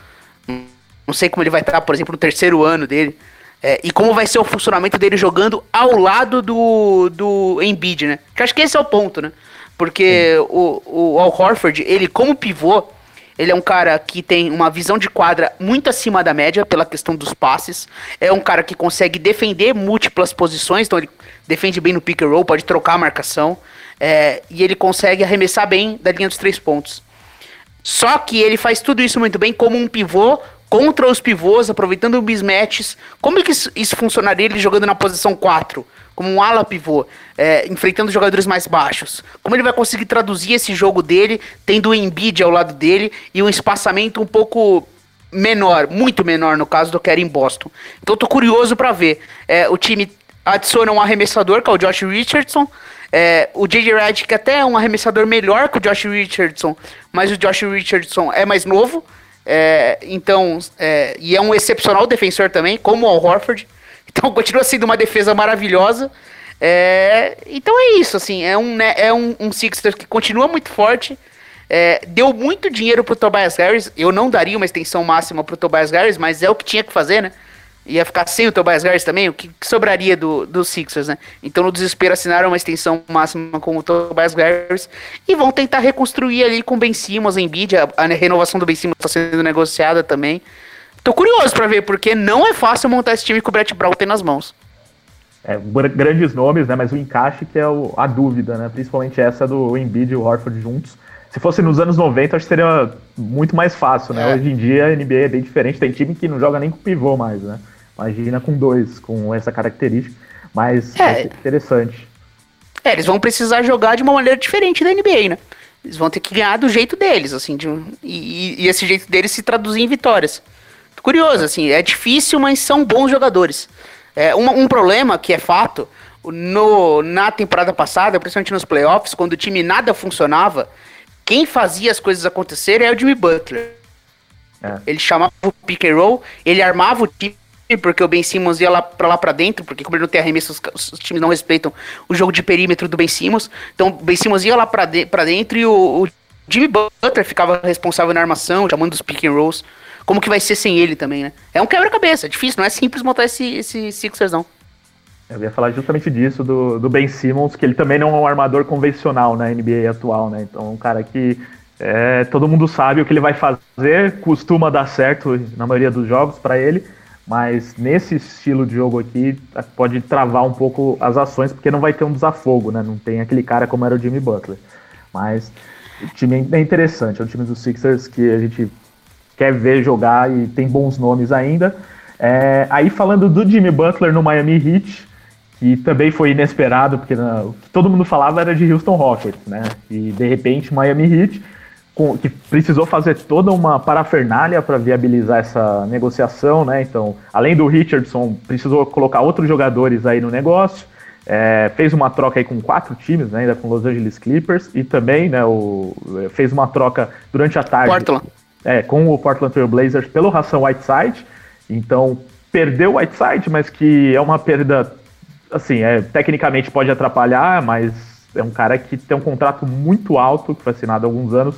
[SPEAKER 4] não sei como ele vai estar, por exemplo, no terceiro ano dele. É, e como vai ser o funcionamento dele jogando ao lado do, do Embiid, né? Que acho que esse é o ponto, né? Porque o, o Al Horford, ele como pivô, ele é um cara que tem uma visão de quadra muito acima da média pela questão dos passes. É um cara que consegue defender múltiplas posições, então ele defende bem no pick and roll, pode trocar a marcação. É, e ele consegue arremessar bem da linha dos três pontos. Só que ele faz tudo isso muito bem como um pivô contra os pivôs, aproveitando mismatches. Como é que isso, isso funcionaria ele jogando na posição 4? Como um ala pivô, é, enfrentando jogadores mais baixos. Como ele vai conseguir traduzir esse jogo dele, tendo o Embiid ao lado dele e um espaçamento um pouco menor, muito menor no caso do que era em Boston. Então tô curioso para ver. É, o time adiciona um arremessador, que é o Josh Richardson. É, o J.J. Redick até é um arremessador melhor que o Josh Richardson, mas o Josh Richardson é mais novo. É, então, é, e é um excepcional defensor também, como o Horford. Então continua sendo uma defesa maravilhosa. É, então é isso, assim, é um, né, é um, um Sixers que continua muito forte. É, deu muito dinheiro pro Tobias Harris. Eu não daria uma extensão máxima pro Tobias Harris, mas é o que tinha que fazer, né? Ia ficar sem o Tobias Harris também, o que, sobraria do, do Sixers, né? Então, no desespero, assinaram uma extensão máxima com o Tobias Harris e vão tentar reconstruir ali com o Ben Simmons em bid. A, a, renovação do Ben Simmons está sendo negociada também. Tô curioso para ver, porque não é fácil montar esse time que o Brett Brown tem nas mãos.
[SPEAKER 3] É, grandes nomes, né? Mas o encaixe que é o, a dúvida, né? Principalmente essa do Embiid e o Horford juntos. Se fosse nos anos 90, acho que seria muito mais fácil, né? É. Hoje em dia a NBA é bem diferente. Tem time que não joga nem com pivô mais, né? Imagina com dois, com essa característica. Mas é, interessante.
[SPEAKER 4] É, eles vão precisar jogar de uma maneira diferente da NBA, né? Eles vão ter que ganhar do jeito deles, assim, de, e, e, esse jeito deles se traduzir em vitórias. Curioso, assim, é difícil, mas são bons jogadores. É, um, um problema que é fato, no, na temporada passada, principalmente nos playoffs, quando o time nada funcionava, quem fazia as coisas acontecerem é o Jimmy Butler. É. Ele chamava o pick and roll, ele armava o time porque o Ben Simmons ia lá pra lá pra dentro, porque como ele não tem arremesso, os, os, times não respeitam o jogo de perímetro do Ben Simmons. Então o Ben Simmons ia lá pra, de, pra dentro e o, o, Jimmy Butler ficava responsável na armação, chamando os pick and rolls. Como que vai ser sem ele também, né? É um quebra-cabeça, é difícil, não é simples montar esse, esse Sixers, não.
[SPEAKER 3] Eu ia falar justamente disso, do, do Ben Simmons, que ele também não é um armador convencional na NBA atual, né? Então, um cara que é, todo mundo sabe o que ele vai fazer, costuma dar certo na maioria dos jogos para ele, mas nesse estilo de jogo aqui pode travar um pouco as ações, porque não vai ter um desafogo, né? Não tem aquele cara como era o Jimmy Butler. Mas o time é interessante, é um time dos Sixers que a gente quer ver jogar e tem bons nomes ainda. É, aí falando do Jimmy Butler no Miami Heat, que também foi inesperado, porque o que todo mundo falava era de Houston Rockets, né? E de repente Miami Heat com, que precisou fazer toda uma parafernália para viabilizar essa negociação, né? Então, além do Richardson, precisou colocar outros jogadores aí no negócio. É, fez uma troca aí com quatro times, né, ainda com Los Angeles Clippers, e também né, o, fez uma troca durante a tarde
[SPEAKER 4] Portland.
[SPEAKER 3] É, com o Portland Trail Blazers pelo Ração Whiteside. Então, perdeu o Whiteside, mas que é uma perda, assim, é, tecnicamente pode atrapalhar, mas é um cara que tem um contrato muito alto, que foi assinado há alguns anos,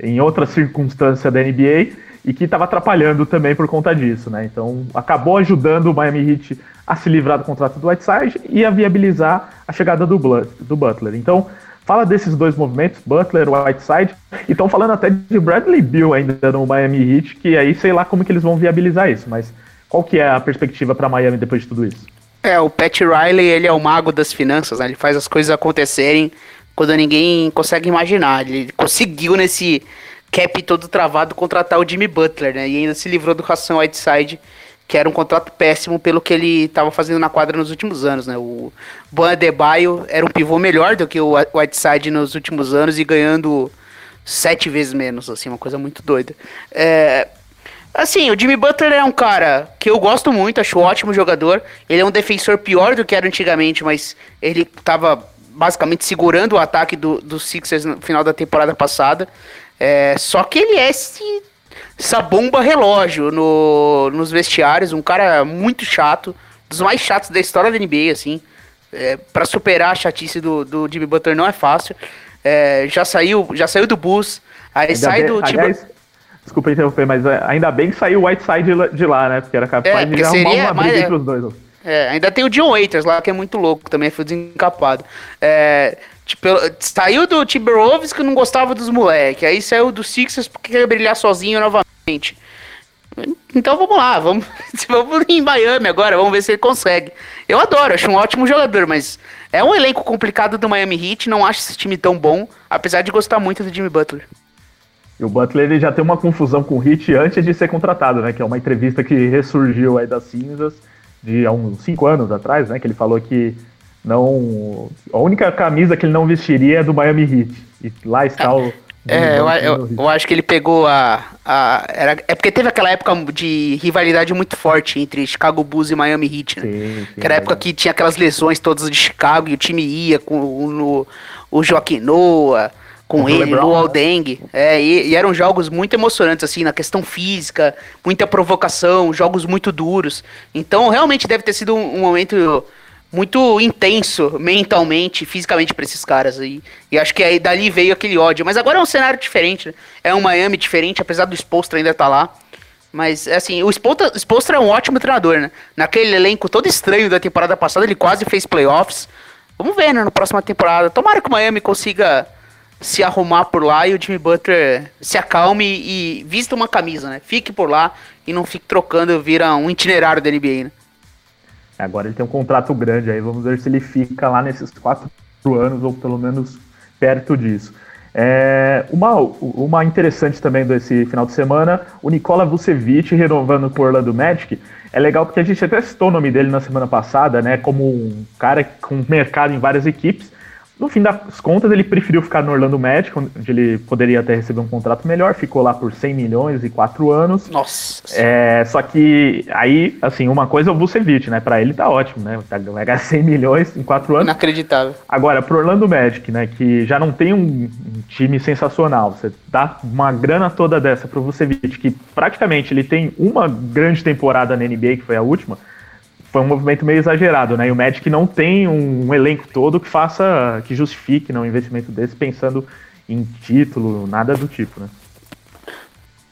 [SPEAKER 3] em outra circunstância da NBA e que estava atrapalhando também por conta disso, né? Então acabou ajudando o Miami Heat a se livrar do contrato do Whiteside e a viabilizar a chegada do, Butler. Então fala desses dois movimentos, Butler, Whiteside, e estão falando até de Bradley Bill ainda no Miami Heat, que aí sei lá como que eles vão viabilizar isso, mas qual que é a perspectiva para Miami depois de tudo isso?
[SPEAKER 4] É, o Pat Riley, ele é o mago das finanças, né? Ele faz as coisas acontecerem quando ninguém consegue imaginar. Ele conseguiu nesse cap todo travado contratar o Jimmy Butler, né? E ainda se livrou do Hassan Whiteside, que era um contrato péssimo pelo que ele estava fazendo na quadra nos últimos anos, né? O Ban Adebayo era um pivô melhor do que o Whiteside nos últimos anos e ganhando sete vezes menos, assim, uma coisa muito doida. É, assim, o Jimmy Butler é um cara que eu gosto muito, acho um ótimo jogador. Ele é um defensor pior do que era antigamente, mas ele estava basicamente segurando o ataque do, do Sixers no final da temporada passada. É, só que ele é esse, essa bomba relógio no, nos vestiários, um cara muito chato, dos mais chatos da história da NBA, assim. É, para superar a chatice do, do Jimmy Butler não é fácil. É, já saiu já saiu do bus, aí ainda sai bem, do
[SPEAKER 3] aliás. Desculpa interromper, mas é, ainda bem que saiu o Whiteside de lá, né? Porque era capaz é, de arrumar uma briga entre os dois.
[SPEAKER 4] É, ainda tem o John Waiters lá, que é muito louco, também foi desencapado. É, tipo, saiu do Timberwolves que não gostava dos moleques, aí saiu do Sixers porque quer brilhar sozinho novamente. Então vamos lá, vamos, vamos em Miami agora, vamos ver se ele consegue. Eu adoro, acho um ótimo jogador, mas é um elenco complicado do Miami Heat, não acho esse time tão bom, apesar de gostar muito do Jimmy Butler.
[SPEAKER 3] E o Butler ele já tem uma confusão com o Heat antes de ser contratado, né? Que é uma entrevista que ressurgiu aí das cinzas de há uns cinco anos atrás, né? Que ele falou que não. A única camisa que ele não vestiria é do Miami Heat. E lá está o.
[SPEAKER 4] É, eu, eu, eu, acho que ele pegou a. a era, é porque teve aquela época de rivalidade muito forte entre Chicago Bulls e Miami Heat, né? Sim, sim, Aquela é época que tinha aquelas lesões todas de Chicago e o time ia com o, no, o Joaquim Noah, com ele, Lebron, no Aldeng. Né? É, e, e, eram jogos muito emocionantes, assim, na questão física, muita provocação, jogos muito duros. Então, realmente deve ter sido um, um momento muito intenso mentalmente, fisicamente para esses caras aí. E acho que aí dali veio aquele ódio. Mas agora é um cenário diferente, né? É um Miami diferente, apesar do Spolstra ainda estar tá lá. Mas, assim, o Spolstra, é um ótimo treinador, né? Naquele elenco todo estranho da temporada passada, ele quase fez playoffs. Vamos ver, né, na próxima temporada. Tomara que o Miami consiga se arrumar por lá e o Jimmy Butler se acalme e vista uma camisa, né? Fique por lá e não fique trocando, vira um itinerário da NBA, né?
[SPEAKER 3] Agora ele tem um contrato grande aí, vamos ver se ele fica lá nesses quatro anos ou pelo menos perto disso. É, uma, uma interessante também desse final de semana, o Nikola Vucevic renovando por Orlando Magic. É legal porque a gente até citou o nome dele na semana passada, né? Como um cara com mercado em várias equipes. No fim das contas, ele preferiu ficar no Orlando Magic, onde ele poderia até receber um contrato melhor, ficou lá por 100 milhões e 4 anos.
[SPEAKER 4] Nossa!
[SPEAKER 3] É, só que aí, assim, uma coisa é o Vucevic, né? Pra ele tá ótimo, né? Vai ganhar 100 milhões em 4 anos.
[SPEAKER 4] Inacreditável.
[SPEAKER 3] Agora, pro Orlando Magic, né? Que já não tem um, time sensacional, você dá uma grana toda dessa pro Vucevic, que praticamente ele tem uma grande temporada na NBA, que foi a última, foi um movimento meio exagerado, né? E o Magic não tem um, um elenco todo que faça, que justifique né, um investimento desse pensando em título, nada do tipo, né?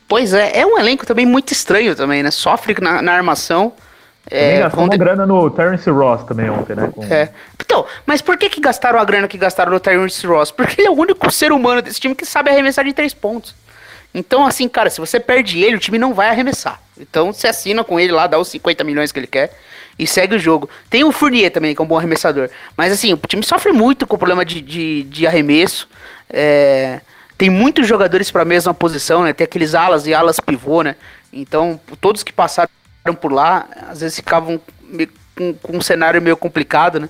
[SPEAKER 4] Pois é, é um elenco também muito estranho também, né? Sofre na, na armação.
[SPEAKER 3] É, gastou uma grana no Terence Ross também ontem, né? Com...
[SPEAKER 4] É. Então, mas por que, que gastaram a grana que gastaram no Terence Ross? Porque ele é o único ser humano desse time que sabe arremessar de três pontos. Então, assim, cara, se você perde ele, o time não vai arremessar. Então, você assina com ele lá, dá os 50 milhões que ele quer e segue o jogo. Tem o Fournier também, que é um bom arremessador. Mas assim, o time sofre muito com o problema de, de, de arremesso. É, tem muitos jogadores para a mesma posição, né? Tem aqueles alas e alas pivô, né? Então, todos que passaram por lá, às vezes ficavam com, com um cenário meio complicado, né?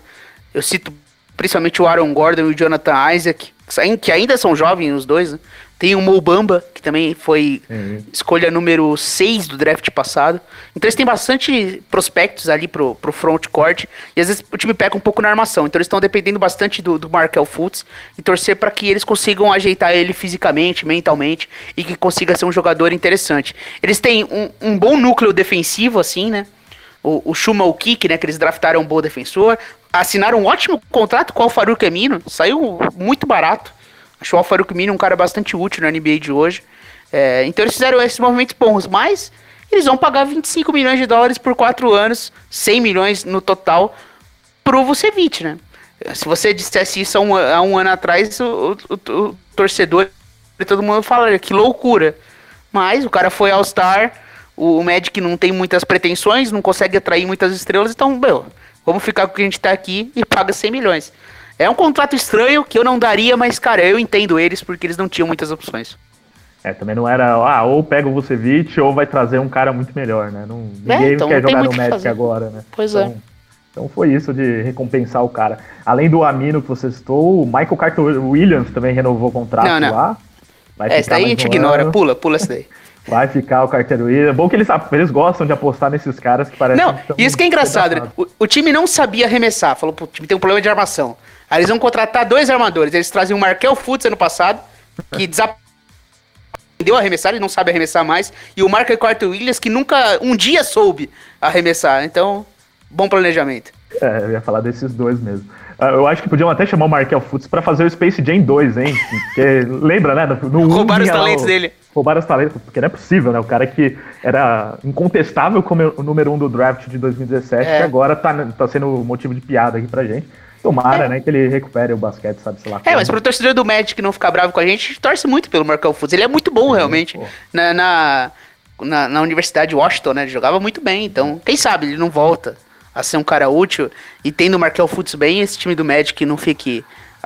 [SPEAKER 4] Eu cito principalmente o Aaron Gordon e o Jonathan Isaac, que ainda são jovens os dois, né? Tem o Mobamba, que também foi uhum. escolha número 6 do draft passado. Então eles têm bastante prospectos ali pro, pro front court. E às vezes o time pega um pouco na armação. Então eles estão dependendo bastante do, do Markel Fultz e torcer para que eles consigam ajeitar ele fisicamente, mentalmente e que consiga ser um jogador interessante. Eles têm um, um bom núcleo defensivo, assim, né? O, o Okik, né? Que eles draftaram um bom defensor. Assinaram um ótimo contrato com o Faruq Amino. Saiu muito barato. Acho o Alfaruq Mini um cara bastante útil na NBA de hoje. É, então eles fizeram esses movimentos bons, mas eles vão pagar 25 milhões de dólares por 4 anos, 100 milhões no total, pro Vucevic, né? Se você dissesse isso há um, há um ano atrás, o, o, o torcedor e todo mundo falaria que loucura. Mas o cara foi All-Star, o, o Magic não tem muitas pretensões, não consegue atrair muitas estrelas, então, meu, vamos ficar com o que a gente tá aqui e paga 100 milhões. É um contrato estranho que eu não daria, mas, cara, eu entendo eles porque eles não tinham muitas opções.
[SPEAKER 3] É, também não era, ah, ou pega o Vucevic ou vai trazer um cara muito melhor, né? Não,
[SPEAKER 4] É,
[SPEAKER 3] ninguém
[SPEAKER 4] então
[SPEAKER 3] quer jogar no Magic agora, né?
[SPEAKER 4] Pois é.
[SPEAKER 3] então, Então foi isso de recompensar o cara. Além do Amino que você citou, o Michael Carter Williams também renovou o contrato
[SPEAKER 4] Não, não.
[SPEAKER 3] lá. Vai
[SPEAKER 4] É, isso daí a gente
[SPEAKER 3] um
[SPEAKER 4] ignora,
[SPEAKER 3] ano.
[SPEAKER 4] pula, pula isso daí.
[SPEAKER 3] Vai ficar o Williams. É bom que eles, eles gostam de apostar nesses caras que parecem
[SPEAKER 4] Não,
[SPEAKER 3] tão
[SPEAKER 4] isso que é engraçado. O, o time não sabia arremessar, falou, pô, o time tem um problema de armação. Aí eles vão contratar dois armadores. Eles trazem o Markel Fultz ano passado, que desaprendeu a arremessar, ele não sabe arremessar mais, e o Markel Carter Williams, que nunca, um dia soube arremessar. Então, bom planejamento.
[SPEAKER 3] É, eu ia falar desses dois mesmo. Ah, Eu acho que podiam até chamar o Markel Fultz pra fazer o Space Jam 2, hein? Porque lembra, né? No, no um
[SPEAKER 4] Roubaram os
[SPEAKER 3] lá
[SPEAKER 4] talentos
[SPEAKER 3] o-
[SPEAKER 4] dele.
[SPEAKER 3] Roubaram os talentos, porque não é possível, né? O cara que era incontestável como o número um do draft de 2017,
[SPEAKER 4] É.
[SPEAKER 3] que agora tá, tá sendo motivo de piada aqui pra gente. Tomara, né, que ele recupere o basquete, sabe, sei lá.
[SPEAKER 4] É,
[SPEAKER 3] como.
[SPEAKER 4] mas pro torcedor do Magic não ficar bravo com a gente, a gente torce muito pelo Markel Fultz. Ele é muito bom, realmente.
[SPEAKER 3] pô.
[SPEAKER 4] Na, na, na, na Universidade de Washington, né? Ele jogava muito bem. Então, quem sabe ele não volta a ser um cara útil. E tendo o Markel Fultz bem, esse time do Magic não fique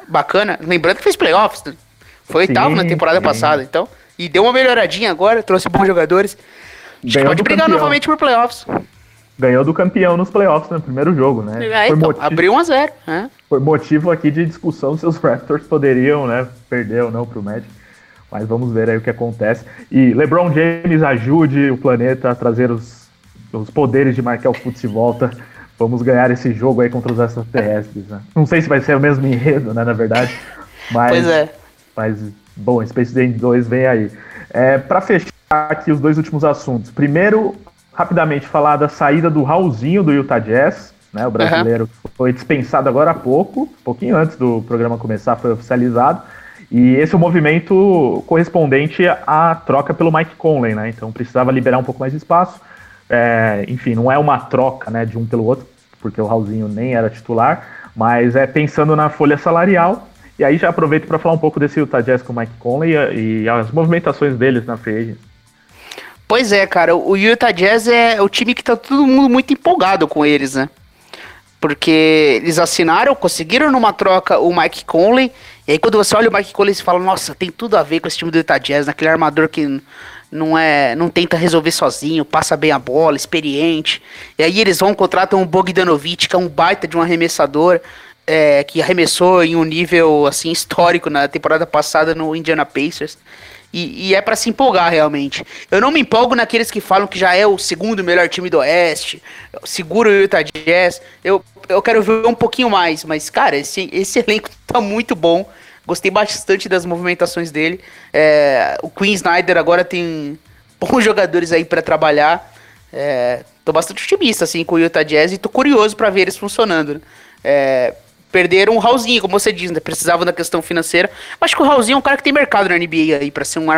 [SPEAKER 4] bacana. Lembrando que fez playoffs, né? Foi oitavo na temporada
[SPEAKER 3] sim.
[SPEAKER 4] passada, então. E deu uma melhoradinha agora, trouxe bons jogadores. Acho que
[SPEAKER 3] Ganhou
[SPEAKER 4] pode brigar
[SPEAKER 3] campeão.
[SPEAKER 4] novamente por playoffs.
[SPEAKER 3] Ganhou do campeão nos playoffs no primeiro jogo, né?
[SPEAKER 4] É,
[SPEAKER 3] foi,
[SPEAKER 4] então,
[SPEAKER 3] motivo,
[SPEAKER 4] abriu 1 a 0 né?
[SPEAKER 3] foi motivo aqui de discussão se os Raptors poderiam, né, perder ou não pro Magic. Mas vamos ver aí o que acontece. E LeBron James ajude o planeta a trazer os, os poderes de Markel Fultz de volta. Vamos ganhar esse jogo aí contra os extraterrestres, né? Não sei se vai ser o mesmo enredo, né, na verdade. Mas,
[SPEAKER 4] Pois é.
[SPEAKER 3] Mas, bom, Space Jam 2 vem aí. É, para fechar aqui os dois últimos assuntos. Primeiro, rapidamente falar da saída do Raulzinho do Utah Jazz, né? O brasileiro que foi dispensado agora há pouco, pouquinho antes do programa começar, foi oficializado. E esse é o movimento correspondente à troca pelo Mike Conley, né? Então precisava liberar um pouco mais de espaço. É, enfim, não é uma troca né, de um pelo outro, porque o Raulzinho nem era titular, mas é pensando na folha salarial. E aí já aproveito para falar um pouco desse Utah Jazz com o Mike Conley e, e as movimentações deles na agency.
[SPEAKER 4] Pois é, cara, o Utah Jazz é o time que tá todo mundo muito empolgado com eles, né? Porque eles assinaram, conseguiram numa troca o Mike Conley, e aí quando você olha o Mike Conley, você fala, nossa, tem tudo a ver com esse time do Utah Jazz, naquele armador que não é, não tenta resolver sozinho, passa bem a bola, experiente. E aí eles vão contratam o Bogdanovich, que é um baita de um arremessador, é, que arremessou em um nível assim histórico na temporada passada no Indiana Pacers. E, e é pra se empolgar realmente. Eu não me empolgo naqueles que falam que já é o segundo melhor time do Oeste, seguro o Utah Jazz. Eu, eu quero ver um pouquinho mais, mas cara, esse, esse elenco tá muito bom. Gostei bastante das movimentações dele. É, o Queen Snyder agora tem bons jogadores aí pra trabalhar. É, tô bastante otimista assim com o Utah Jazz e tô curioso pra ver eles funcionando. né? É, perderam o Raulzinho, como você diz, né? Precisavam da questão financeira. Acho que o Raulzinho é um cara que tem mercado na NBA aí pra ser um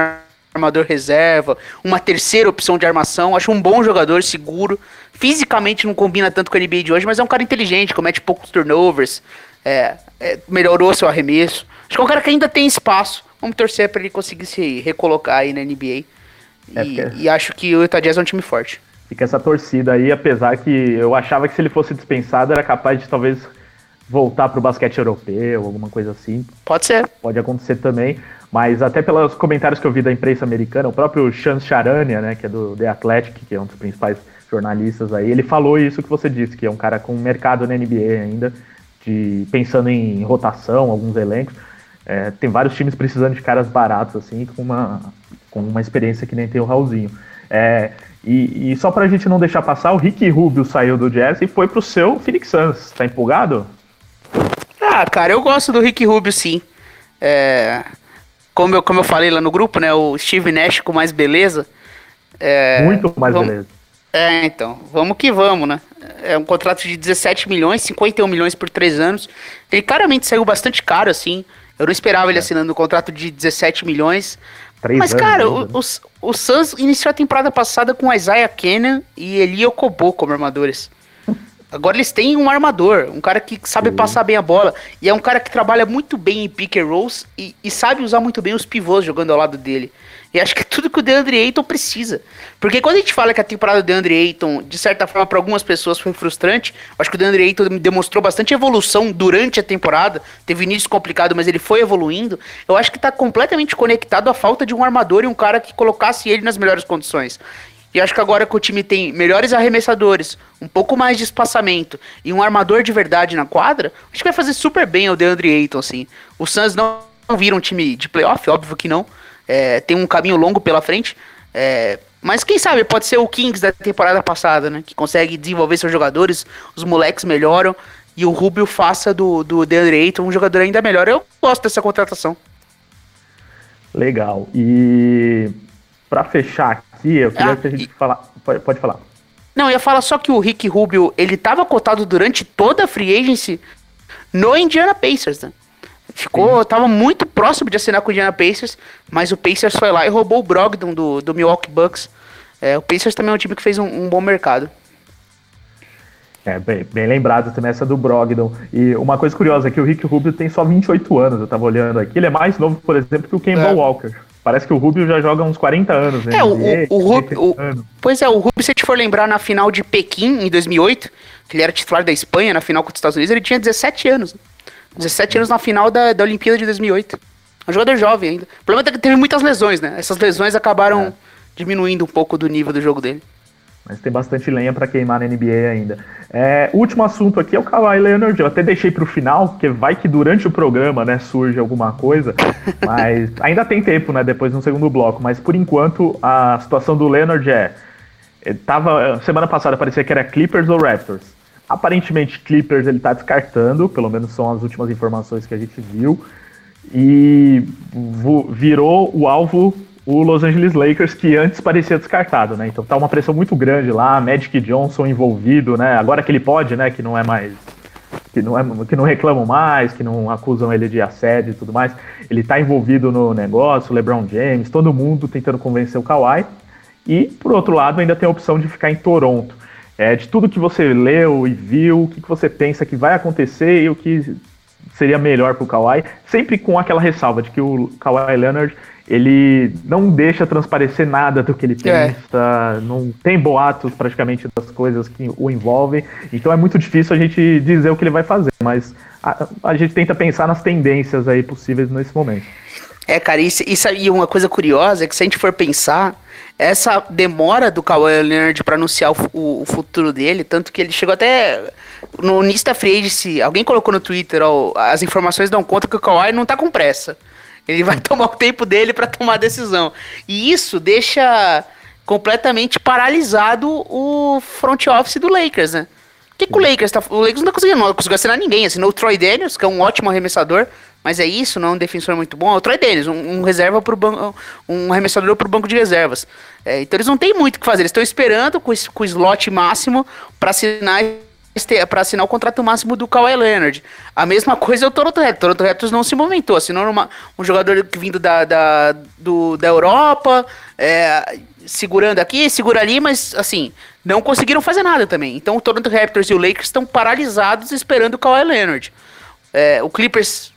[SPEAKER 4] armador reserva, uma terceira opção de armação. Acho um bom jogador, seguro. Fisicamente não combina tanto com a NBA de hoje, mas é um cara inteligente, comete poucos turnovers, é, é, melhorou seu arremesso. Acho que é um cara que ainda tem espaço. Vamos torcer pra ele conseguir se recolocar aí na NBA.
[SPEAKER 3] É,
[SPEAKER 4] E,
[SPEAKER 3] porque-
[SPEAKER 4] e acho que o Utah Jazz é um time forte.
[SPEAKER 3] Fica essa torcida aí, apesar que eu achava que se ele fosse dispensado era capaz de talvez voltar para o basquete europeu, alguma coisa assim.
[SPEAKER 4] Pode ser.
[SPEAKER 3] Pode acontecer também, mas até pelos comentários que eu vi da imprensa americana, o próprio Chance Charania, né, que é do The Athletic, que é um dos principais jornalistas aí, ele falou isso que você disse, que é um cara com mercado na NBA ainda, de pensando em rotação, alguns elencos. É, tem vários times precisando de caras baratos, assim, com uma, com uma experiência que nem tem o Raulzinho. É, e, e só pra gente não deixar passar, o Ricky Rubio saiu do Jazz e foi pro seu Phoenix Suns. Tá empolgado?
[SPEAKER 4] Ah, cara, eu gosto do Rick Rubio, sim. É, como, eu, como eu falei lá no grupo, né? O Steve Nash com mais beleza. É,
[SPEAKER 3] Muito mais
[SPEAKER 4] vamos-
[SPEAKER 3] beleza.
[SPEAKER 4] É, então, vamos que vamos, né? É um contrato de 17 milhões, 51 milhões por três anos. Ele claramente saiu bastante caro, assim. Eu não esperava ele assinando um contrato de 17 milhões.
[SPEAKER 3] Três
[SPEAKER 4] Mas, cara,
[SPEAKER 3] ainda,
[SPEAKER 4] o,
[SPEAKER 3] né?
[SPEAKER 4] o, o Suns iniciou a temporada passada com Isaiah Kennan e Eli Okobo como armadores. Agora eles têm um armador, um cara que sabe passar bem a bola. E é um cara que trabalha muito bem em pick and rolls e, e sabe usar muito bem os pivôs jogando ao lado dele. E acho que é tudo que o DeAndre Ayton precisa. Porque quando a gente fala que a temporada do DeAndre Ayton, de certa forma, para algumas pessoas foi frustrante, acho que o DeAndre Ayton demonstrou bastante evolução durante a temporada. Teve início complicado, mas ele foi evoluindo. Eu acho que está completamente conectado à falta de um armador e um cara que colocasse ele nas melhores condições. E acho que agora que o time tem melhores arremessadores, um pouco mais de espaçamento e um armador de verdade na quadra, acho que vai fazer super bem ao DeAndre Ayton, assim. O Suns não vira um time de playoff, óbvio que não. É, tem um caminho longo pela frente. É, mas quem sabe pode ser o Kings da temporada passada, né? Que consegue desenvolver seus jogadores, os moleques melhoram e o Rubio faça do, do DeAndre Ayton um jogador ainda melhor. Eu gosto dessa contratação.
[SPEAKER 3] Legal. E para fechar aqui, eu queria ah, que a gente e... falar. Pode, pode falar.
[SPEAKER 4] Não, eu ia falar só que o Rick Rubio, ele tava cotado durante toda a free agency no Indiana Pacers, né? Ficou, Sim. tava muito próximo de assinar com o Indiana Pacers, mas o Pacers foi lá e roubou o Brogdon do, do Milwaukee Bucks. É, o Pacers também é um time que fez um, um bom mercado.
[SPEAKER 3] É, bem, bem, lembrado também essa do Brogdon. E uma coisa curiosa é que o Rick Rubio tem só 28 anos, eu tava olhando aqui. Ele é mais novo, por exemplo, que o Kemba é. Walker. Parece que o Rubio já joga uns 40 anos, né?
[SPEAKER 4] É, o, o, o Rubio. Pois é, o Rubio, se a gente for lembrar na final de Pequim, em 2008, que ele era titular da Espanha na final contra os Estados Unidos, ele tinha 17 anos. 17 anos na final da, da Olimpíada de 2008. É um jogador jovem ainda. O problema é que teve muitas lesões, né? Essas lesões acabaram é. diminuindo um pouco do nível do jogo dele.
[SPEAKER 3] Mas tem bastante lenha para queimar na NBA ainda. É, último assunto aqui é o Kawhi Leonard. Eu até deixei para o final, porque vai que durante o programa né, surge alguma coisa. Mas ainda tem tempo, né? Depois no segundo bloco. Mas por enquanto a situação do Leonard é. Tava, semana passada parecia que era Clippers ou Raptors. Aparentemente, Clippers ele tá descartando, pelo menos são as últimas informações que a gente viu. E virou o alvo o Los Angeles Lakers, que antes parecia descartado, né? Então tá uma pressão muito grande lá, Magic Johnson envolvido, né? Agora que ele pode, né? Que não é mais. Que não, é, que não reclamam mais, que não acusam ele de assédio e tudo mais. Ele tá envolvido no negócio, LeBron James, todo mundo tentando convencer o Kawhi. E, por outro lado, ainda tem a opção de ficar em Toronto. É, de tudo que você leu e viu, o que, que você pensa que vai acontecer e o que seria melhor para o Kawhi, sempre com aquela ressalva de que o Kawhi Leonard ele não deixa transparecer nada do que ele é. pensa, é. não tem boatos praticamente das coisas que o envolvem, então é muito difícil a gente dizer o que ele vai fazer, mas a, a gente tenta pensar nas tendências aí possíveis nesse momento.
[SPEAKER 4] É, cara, isso, isso aí uma coisa curiosa é que se a gente for pensar, essa demora do Kawhi Leonard para anunciar o, o, futuro dele, tanto que ele chegou até no início da free agency, alguém colocou no Twitter, ó, as informações dão conta que o Kawhi não tá com pressa. Ele vai tomar o tempo dele para tomar a decisão. E isso deixa completamente paralisado o front office do Lakers, né? O que, que o Lakers tá. O Lakers não tá conseguindo, não conseguiu assinar ninguém. Assinou o Troy Daniels, que é um ótimo arremessador. Mas é isso, não é um defensor muito bom. É o Troy Dennis, um, um reserva pro banco, um arremessador pro banco de reservas. É, então eles não têm muito o que fazer. Eles estão esperando com, com o slot máximo para assinar para assinar o contrato máximo do Kawhi Leonard. A mesma coisa é o Toronto Raptors. O Toronto Raptors não se movimentou, assinou um jogador vindo da, da, do, da Europa, é, segurando aqui, segura ali, mas assim, não conseguiram fazer nada também. Então o Toronto Raptors e o Lakers estão paralisados esperando o Kawhi Leonard. É, o Clippers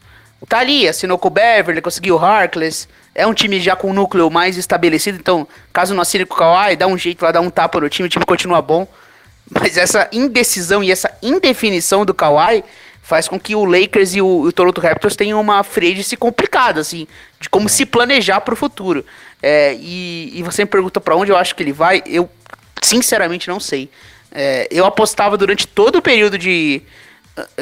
[SPEAKER 4] tá ali, assinou com o Beverly, conseguiu o Harkless. É um time já com um núcleo mais estabelecido, então, caso não assine com o Kawhi, dá um jeito lá, dá um tapa no time, o time continua bom. Mas essa indecisão e essa indefinição do Kawhi faz com que o Lakers e o, o Toronto Raptors tenham uma frente complicada, assim, de como se planejar para o futuro. É, e, e, você me pergunta para onde eu acho que ele vai, eu sinceramente não sei. É, eu apostava durante todo o período de,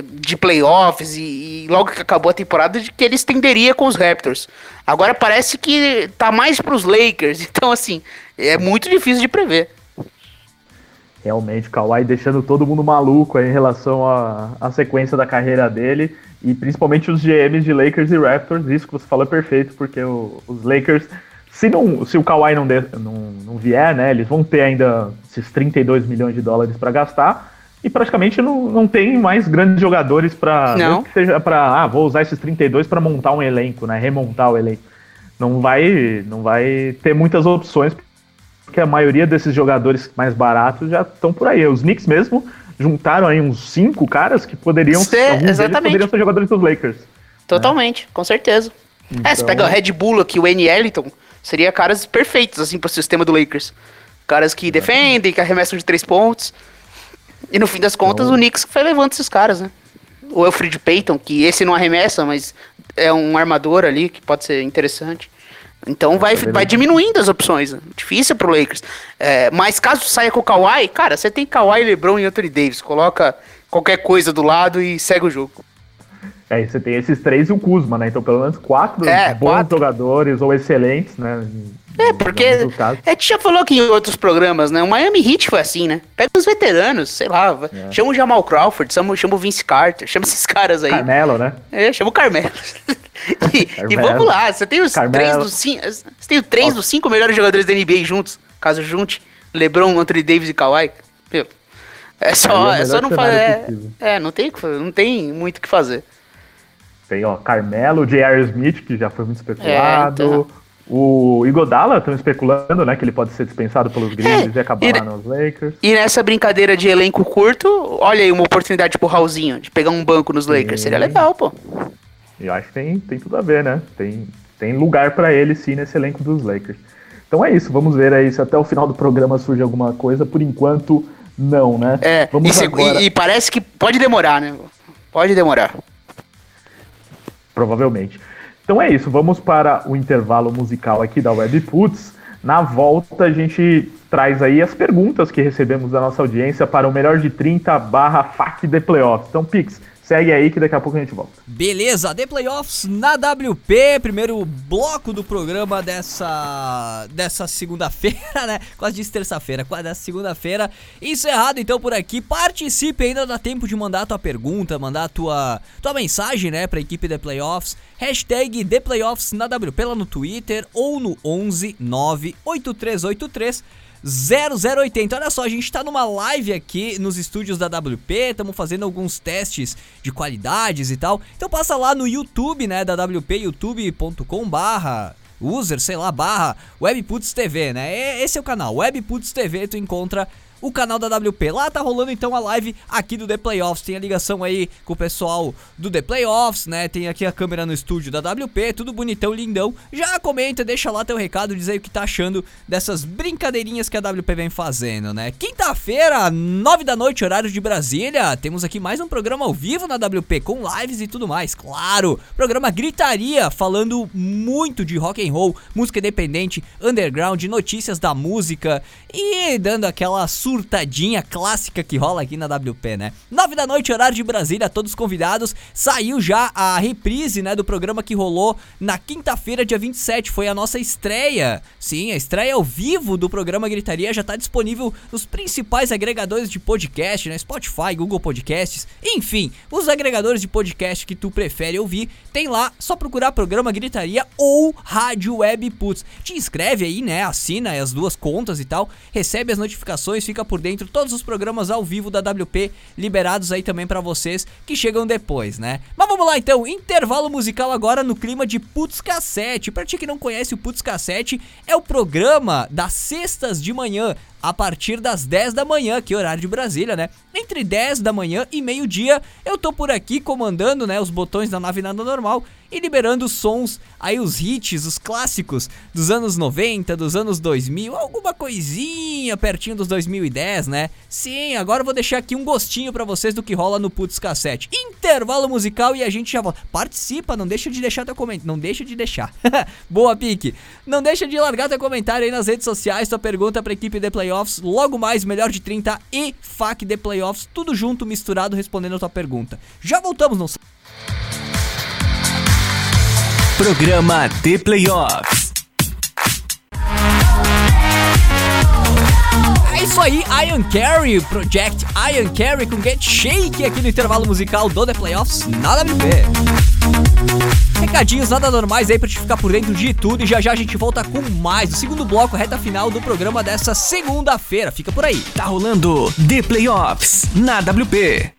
[SPEAKER 4] de playoffs e, e, logo que acabou a temporada de que ele estenderia com os Raptors. Agora parece que tá mais para os Lakers, então assim, é muito difícil de prever.
[SPEAKER 3] Realmente, o Kawhi deixando todo mundo maluco em relação à, sequência da carreira dele e principalmente os GMs de Lakers e Raptors. Isso que você falou é perfeito, porque o, os Lakers, se, não, se o Kawhi não, de, não, não vier, né, eles vão ter ainda esses 32 milhões de dólares para gastar e praticamente não, não tem mais grandes jogadores para que seja para ah, vou usar esses 32 para montar um elenco, né, remontar o elenco. Não vai, não vai ter muitas opções que a maioria desses jogadores mais baratos já estão por aí. Os Knicks mesmo juntaram aí uns cinco caras que poderiam
[SPEAKER 4] ser, exatamente.
[SPEAKER 3] poderiam ser jogadores dos Lakers.
[SPEAKER 4] Totalmente, com certeza. Então... É, você pega o Red Bull aqui, o N. Ellington, seria caras perfeitos, assim, pro sistema do Lakers. Caras que defendem, que arremessam de três pontos. E no fim das contas, então... o Knicks foi levando esses caras, né? O Alfred Payton, que esse não arremessa, mas é um armador ali que pode ser interessante. Então vai, vai diminuindo as opções. Né? Difícil pro Lakers. É, mas caso saia com o Kawhi, cara, você tem Kawhi, LeBron e Anthony Davis. Coloca qualquer coisa do lado e segue o jogo.
[SPEAKER 3] É, você tem esses três e o Kuzma, né? Então pelo menos quatro é, bons quatro. jogadores ou excelentes, né?
[SPEAKER 4] É, porque a gente já falou aqui em outros programas, né? O Miami Heat foi assim, né? Pega os veteranos, sei lá, é. chama o Jamal Crawford, chama, chama o Vince Carter, chama esses caras aí.
[SPEAKER 3] Carmelo, né?
[SPEAKER 4] É, chama o Carmelo. e, Carmelo. e, vamos lá, você tem os Carmelo. três dos cinco. Você tem três dos cinco melhores jogadores da NBA juntos, caso junte. LeBron, Anthony Davis e Kawhi. Meu, é só, é, é só não fazer. É, é, não tem, não tem muito o que fazer.
[SPEAKER 3] Tem, ó, Carmelo, J.R. Smith, que já foi muito especulado. É, então. O Igodala estão especulando, né, que ele pode ser dispensado pelos Grizzlies é, e acabar e, lá nos Lakers.
[SPEAKER 4] E nessa brincadeira de elenco curto, olha aí uma oportunidade pro Raulzinho de pegar um banco nos Lakers, sim. seria legal, pô.
[SPEAKER 3] Eu acho que tem, tem tudo a ver, né? Tem, tem lugar para ele sim nesse elenco dos Lakers. Então é isso, vamos ver aí se até o final do programa surge alguma coisa. Por enquanto, não, né?
[SPEAKER 4] É, vamos e, agora... e, e parece que pode demorar, né? Pode demorar.
[SPEAKER 3] Provavelmente. Então é isso, vamos para o intervalo musical aqui da Webputs. Na volta a gente traz aí as perguntas que recebemos da nossa audiência para o melhor de 30 barra FAC de Playoffs. Então, Pix, Segue aí que daqui a pouco a gente volta.
[SPEAKER 1] Beleza, The Playoffs na WP, primeiro bloco do programa dessa dessa segunda-feira, né? Quase disse terça-feira, quase dessa segunda-feira. Encerrado então por aqui. Participe, ainda dá tempo de mandar a tua pergunta, mandar a tua, tua mensagem, né, pra equipe The Playoffs. Hashtag The Playoffs na WP lá no Twitter ou no 11 98383 0080. Olha só, a gente tá numa live aqui nos estúdios da WP, estamos fazendo alguns testes de qualidades e tal. Então passa lá no YouTube, né, da WP, youtube.com barra user, sei lá, barra Webputs TV, né? Esse é o canal, Webputs TV, tu encontra o canal da WP. Lá tá rolando então a live aqui do The Playoffs. Tem a ligação aí com o pessoal do The Playoffs, né? Tem aqui a câmera no estúdio da WP, tudo bonitão, lindão. Já comenta, deixa lá teu recado, diz aí o que tá achando dessas brincadeirinhas que a WP vem fazendo, né? Quinta-feira, nove da noite, horário de Brasília, temos aqui mais um programa ao vivo na WP com lives e tudo mais. Claro, programa Gritaria, falando muito de rock and roll, música independente, underground, notícias da música e dando aquela surtadinha clássica que rola aqui na WP, né? 9 da noite, horário de Brasília, todos convidados. Saiu já a reprise, né, do programa que rolou na quinta-feira, dia 27. Foi a nossa estreia. Sim, a estreia ao vivo do programa Gritaria já tá disponível nos principais agregadores de podcast, né? Spotify, Google Podcasts, enfim, os agregadores de podcast que tu prefere ouvir, tem lá, só procurar programa Gritaria ou Rádio Web Putz. Te inscreve aí, né? Assina as duas contas e tal, recebe as notificações, fica fica por dentro todos os programas ao vivo da WP liberados aí também para vocês que chegam depois, né? Mas vamos lá então, intervalo musical agora no clima de Putz Cassete. Para ti que não conhece o Putz Cassete, é o programa das sextas de manhã a partir das 10 da manhã, que é horário de Brasília, né? Entre 10 da manhã e meio-dia, eu tô por aqui comandando, né, os botões da nave nada normal e liberando os sons, aí os hits, os clássicos dos anos 90, dos anos 2000, alguma coisinha pertinho dos 2010, né? Sim, agora eu vou deixar aqui um gostinho para vocês do que rola no Putz Cassete. Intervalo musical e a gente já volta. Participa, não deixa de deixar teu comentário, não deixa de deixar. Boa, Pique. Não deixa de largar teu comentário aí nas redes sociais, tua pergunta pra equipe de Playoffs, logo mais melhor de 30 e FAC de Playoffs, tudo junto, misturado, respondendo a tua pergunta. Já voltamos, não
[SPEAKER 2] Programa The Playoffs.
[SPEAKER 1] É isso aí, Ian Carey, Project Ian Carey com Get Shake aqui no intervalo musical do The Playoffs, nada a ver. Recadinhos nada normais aí pra te ficar por dentro de tudo e já já a gente volta com mais o segundo bloco, reta final do programa dessa segunda-feira. Fica por aí.
[SPEAKER 2] Tá rolando The Playoffs na WP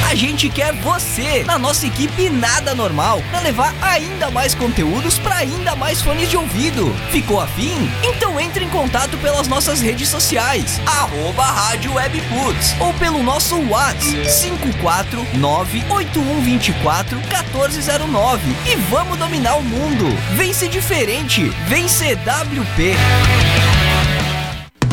[SPEAKER 1] A gente quer você na nossa equipe Nada Normal para levar ainda mais conteúdos para ainda mais fones de ouvido. Ficou afim? Então entre em contato pelas nossas redes sociais, arroba Rádio Webputs, ou pelo nosso WhatsApp 549-8124-1409 e vamos dominar o mundo. Vem ser diferente, vem CWP.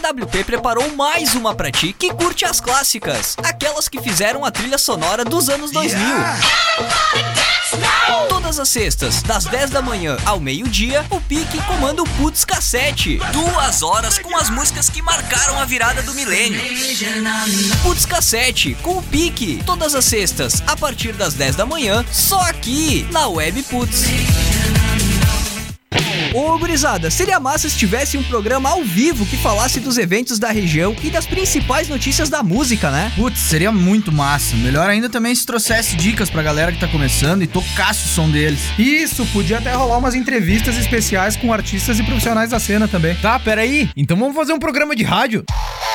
[SPEAKER 1] WP preparou mais uma pra ti que curte as clássicas, aquelas que fizeram a trilha sonora dos anos 2000. Todas as sextas, das 10 da manhã ao meio-dia, o Pique comanda o Putz Cassete. Duas horas com as músicas que marcaram a virada do milênio. Putz Cassete, com o Pique. Todas as sextas, a partir das 10 da manhã, só aqui, na Web Putz. Ô, gurizada, seria massa se tivesse um programa ao vivo que falasse dos eventos da região e das principais notícias da música, né?
[SPEAKER 5] Putz, seria muito massa. Melhor ainda também se trouxesse dicas pra galera que tá começando e tocasse o som deles.
[SPEAKER 6] Isso, podia até rolar umas entrevistas especiais com artistas e profissionais da cena também.
[SPEAKER 5] Tá, peraí. Então vamos fazer um programa de rádio?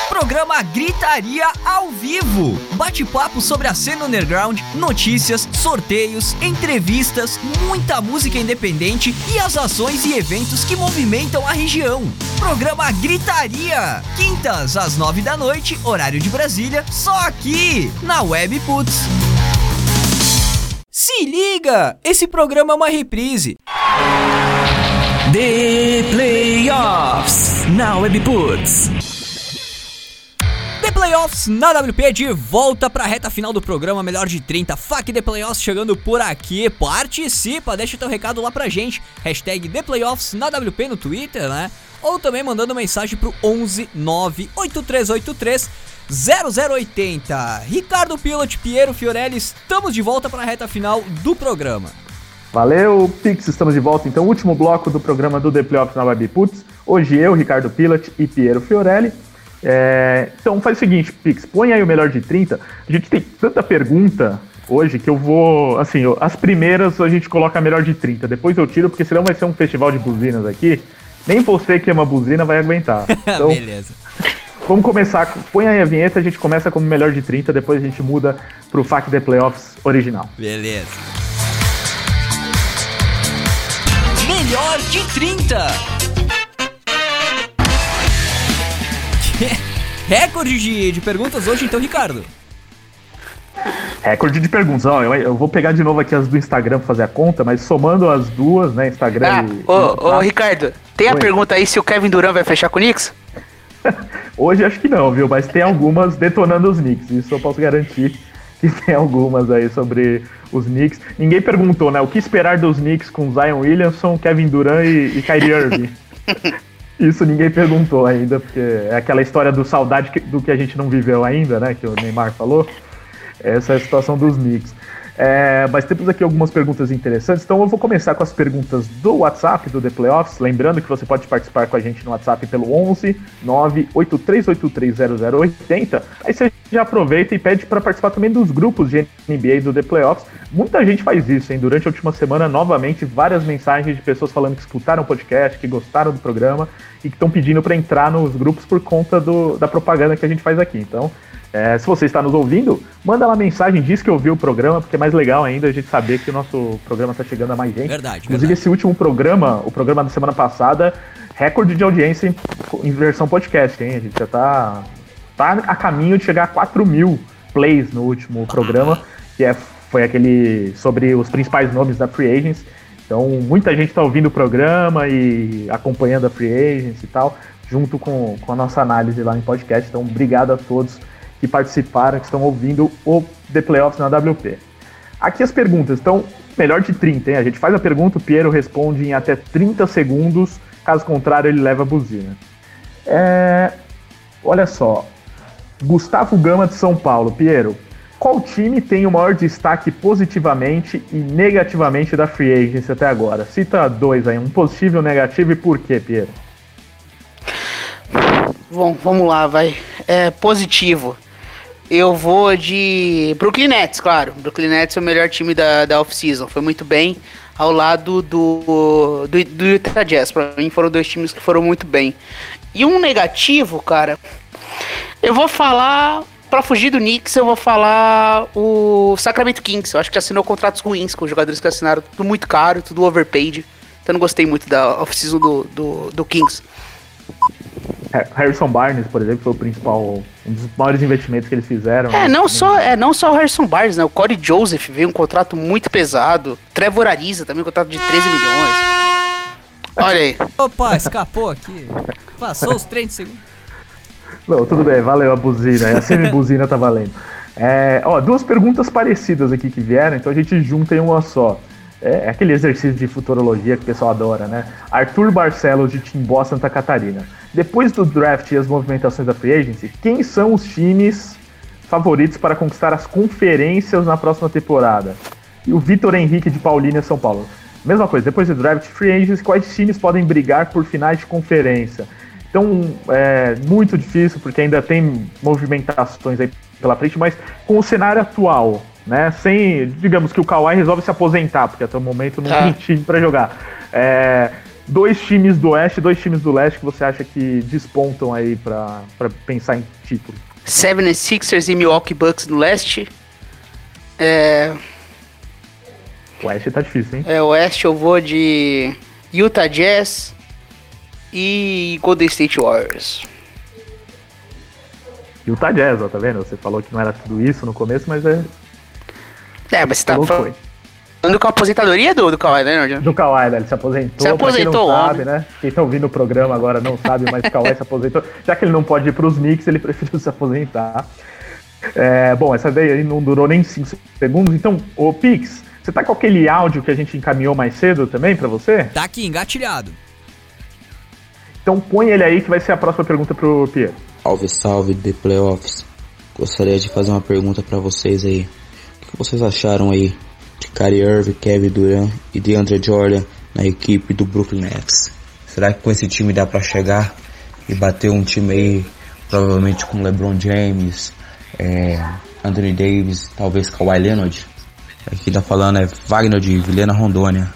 [SPEAKER 1] Programa Gritaria ao vivo. Bate-papo sobre a cena underground, notícias, sorteios, entrevistas, muita música independente e as ações e eventos que movimentam a região. Programa Gritaria. Quintas às nove da noite, horário de Brasília, só aqui na Web Putz. Se liga! Esse programa é uma reprise.
[SPEAKER 2] The Playoffs na Webputs.
[SPEAKER 1] Playoffs na WP de volta pra reta final do programa Melhor de 30. Fuck The Playoffs chegando por aqui. Participa, deixa teu recado lá pra gente. Hashtag The Playoffs na WP no Twitter, né? Ou também mandando mensagem pro 11 98383 0080. Ricardo Pilot, Piero Fiorelli, estamos de volta pra reta final do programa.
[SPEAKER 3] Valeu, Pix, estamos de volta. Então, último bloco do programa do The Playoffs na Webputs. Hoje eu, Ricardo Pilot e Piero Fiorelli. É, então faz o seguinte, Pix, põe aí o melhor de 30. A gente tem tanta pergunta hoje que eu vou. Assim, eu- as primeiras a gente coloca a melhor de 30, depois eu tiro, porque senão vai ser um festival de buzinas aqui. Nem você que ama buzina vai aguentar. Então,
[SPEAKER 1] Beleza.
[SPEAKER 3] vamos começar. com- Põe aí a vinheta, a gente começa como melhor de 30, depois a gente muda pro FAC The Playoffs original.
[SPEAKER 1] Beleza. Melhor de 30. Recorde de, de perguntas hoje, então, Ricardo.
[SPEAKER 3] Recorde de perguntas. Ó, eu, eu vou pegar de novo aqui as do Instagram pra fazer a conta, mas somando as duas, né? Instagram
[SPEAKER 4] Ah,
[SPEAKER 3] e.
[SPEAKER 4] ô, ô, Ricardo, tem a
[SPEAKER 3] Oi.
[SPEAKER 4] pergunta aí se o Kevin Durant vai fechar com o Knicks?
[SPEAKER 3] Hoje acho que não, viu? Mas tem algumas detonando os Knicks. Isso eu posso garantir que tem algumas aí sobre os Knicks. Ninguém perguntou, né? O que esperar dos Knicks com Zion Williamson, Kevin Durant e, e Kyrie Irving? Isso ninguém perguntou ainda, porque é aquela história do saudade do que a gente não viveu ainda, né? Que o Neymar falou. Essa é a situação dos Knicks. É, mas temos aqui algumas perguntas interessantes, então eu vou começar com as perguntas do WhatsApp do The Playoffs. Lembrando que você pode participar com a gente no WhatsApp pelo 11 983830080. Aí você já aproveita e pede para participar também dos grupos de NBA do The Playoffs. Muita gente faz isso, hein? Durante a última semana, novamente, várias mensagens de pessoas falando que escutaram o podcast, que gostaram do programa e que estão pedindo para entrar nos grupos por conta do- da propaganda que a gente faz aqui. Então, é, se você está nos ouvindo, manda lá mensagem, diz que ouviu o programa, porque é mais legal ainda a gente saber que o nosso programa está chegando a mais gente.
[SPEAKER 1] Verdade,
[SPEAKER 3] Inclusive,
[SPEAKER 1] verdade.
[SPEAKER 3] esse último programa, o programa da semana passada, recorde de audiência em, em versão podcast, hein? A gente já tá, tá a caminho de chegar a 4 mil plays no último programa, que é, foi aquele sobre os principais nomes da Free Agents. Então, muita gente está ouvindo o programa e acompanhando a Free Agents e tal, junto com, com a nossa análise lá em podcast. Então, obrigado a todos que participaram, que estão ouvindo o The Playoffs na WP. Aqui as perguntas, então, melhor de 30, hein? A gente faz a pergunta, o Piero responde em até 30 segundos, caso contrário, ele leva a buzina. É... Olha só, Gustavo Gama de São Paulo, Piero, qual time tem o maior destaque positivamente e negativamente da Free Agency até agora? Cita dois aí, um positivo e um negativo e por quê, Piero?
[SPEAKER 4] Bom, vamos lá, vai. É, positivo. Eu vou de Brooklyn Nets, claro. Brooklyn Nets é o melhor time da, da off-season. Foi muito bem ao lado do, do, do Utah Jazz. Pra mim foram dois times que foram muito bem. E um negativo, cara, eu vou falar Pra fugir do Knicks, eu vou falar o Sacramento Kings. Eu acho que assinou contratos ruins com os jogadores que assinaram, tudo muito caro, tudo overpaid. Então não gostei muito da off-season do, do, do, Kings.
[SPEAKER 3] Harrison Barnes, por exemplo, foi o principal, um dos maiores investimentos que eles fizeram.
[SPEAKER 4] É, né? não só, é não só o Harrison Barnes, né? O Corey Joseph veio um contrato muito pesado. Trevor Ariza também, um contrato de 13 milhões. Olha aí.
[SPEAKER 1] Opa, escapou aqui. Passou os 30 segundos.
[SPEAKER 3] Não, tudo bem, valeu a buzina. A semi-buzina tá valendo. É, ó, duas perguntas parecidas aqui que vieram, então a gente junta em uma só. É, é aquele exercício de futurologia que o pessoal adora, né? Arthur Barcelos de Timbó, Santa Catarina. Depois do draft e as movimentações da Free Agency, quem são os times favoritos para conquistar as conferências na próxima temporada? E o Vitor Henrique de Paulínia, São Paulo. Mesma coisa, depois do draft, Free Agency, quais times podem brigar por finais de conferência? Então, é muito difícil, porque ainda tem movimentações aí pela frente, mas com o cenário atual, né? Sem, digamos que o Kawhi resolve se aposentar, porque até o momento não ah. tem time para jogar. É, dois times do Oeste, dois times do Leste que você acha que despontam aí para pensar em título?
[SPEAKER 4] 76ers e Milwaukee Bucks no Leste. É...
[SPEAKER 3] O Oeste tá difícil, hein?
[SPEAKER 4] É, o Oeste eu vou de Utah Jazz, e Golden State Warriors.
[SPEAKER 3] O Jazz, ó, tá vendo? Você falou que não era tudo isso no começo, mas é.
[SPEAKER 4] É, mas você tá falando, falando com a aposentadoria do, do Kawhi Leonard?
[SPEAKER 3] Do Kawhi, né? Ele se aposentou.
[SPEAKER 4] Se aposentou,
[SPEAKER 3] quem não sabe, né? Quem tá ouvindo o programa agora não sabe, mas o Kawhi se aposentou. Já que ele não pode ir pros Knicks, ele preferiu se aposentar. É, bom, essa daí não durou nem 5 segundos. Então, o Pix, você tá com aquele áudio que a gente encaminhou mais cedo também para você?
[SPEAKER 1] Tá aqui, engatilhado.
[SPEAKER 3] Então põe ele aí que vai ser a próxima pergunta pro Pierre.
[SPEAKER 7] Salve, salve The Playoffs. Gostaria de fazer uma pergunta para vocês aí. O que vocês acharam aí de Kyrie Irving, Kevin Durant e DeAndre Jordan na equipe do Brooklyn Nets? Será que com esse time dá para chegar e bater um time aí, provavelmente com LeBron James, é, Anthony Davis, talvez Kawhi Leonard? Aqui tá falando é Wagner de Vilhena Rondônia.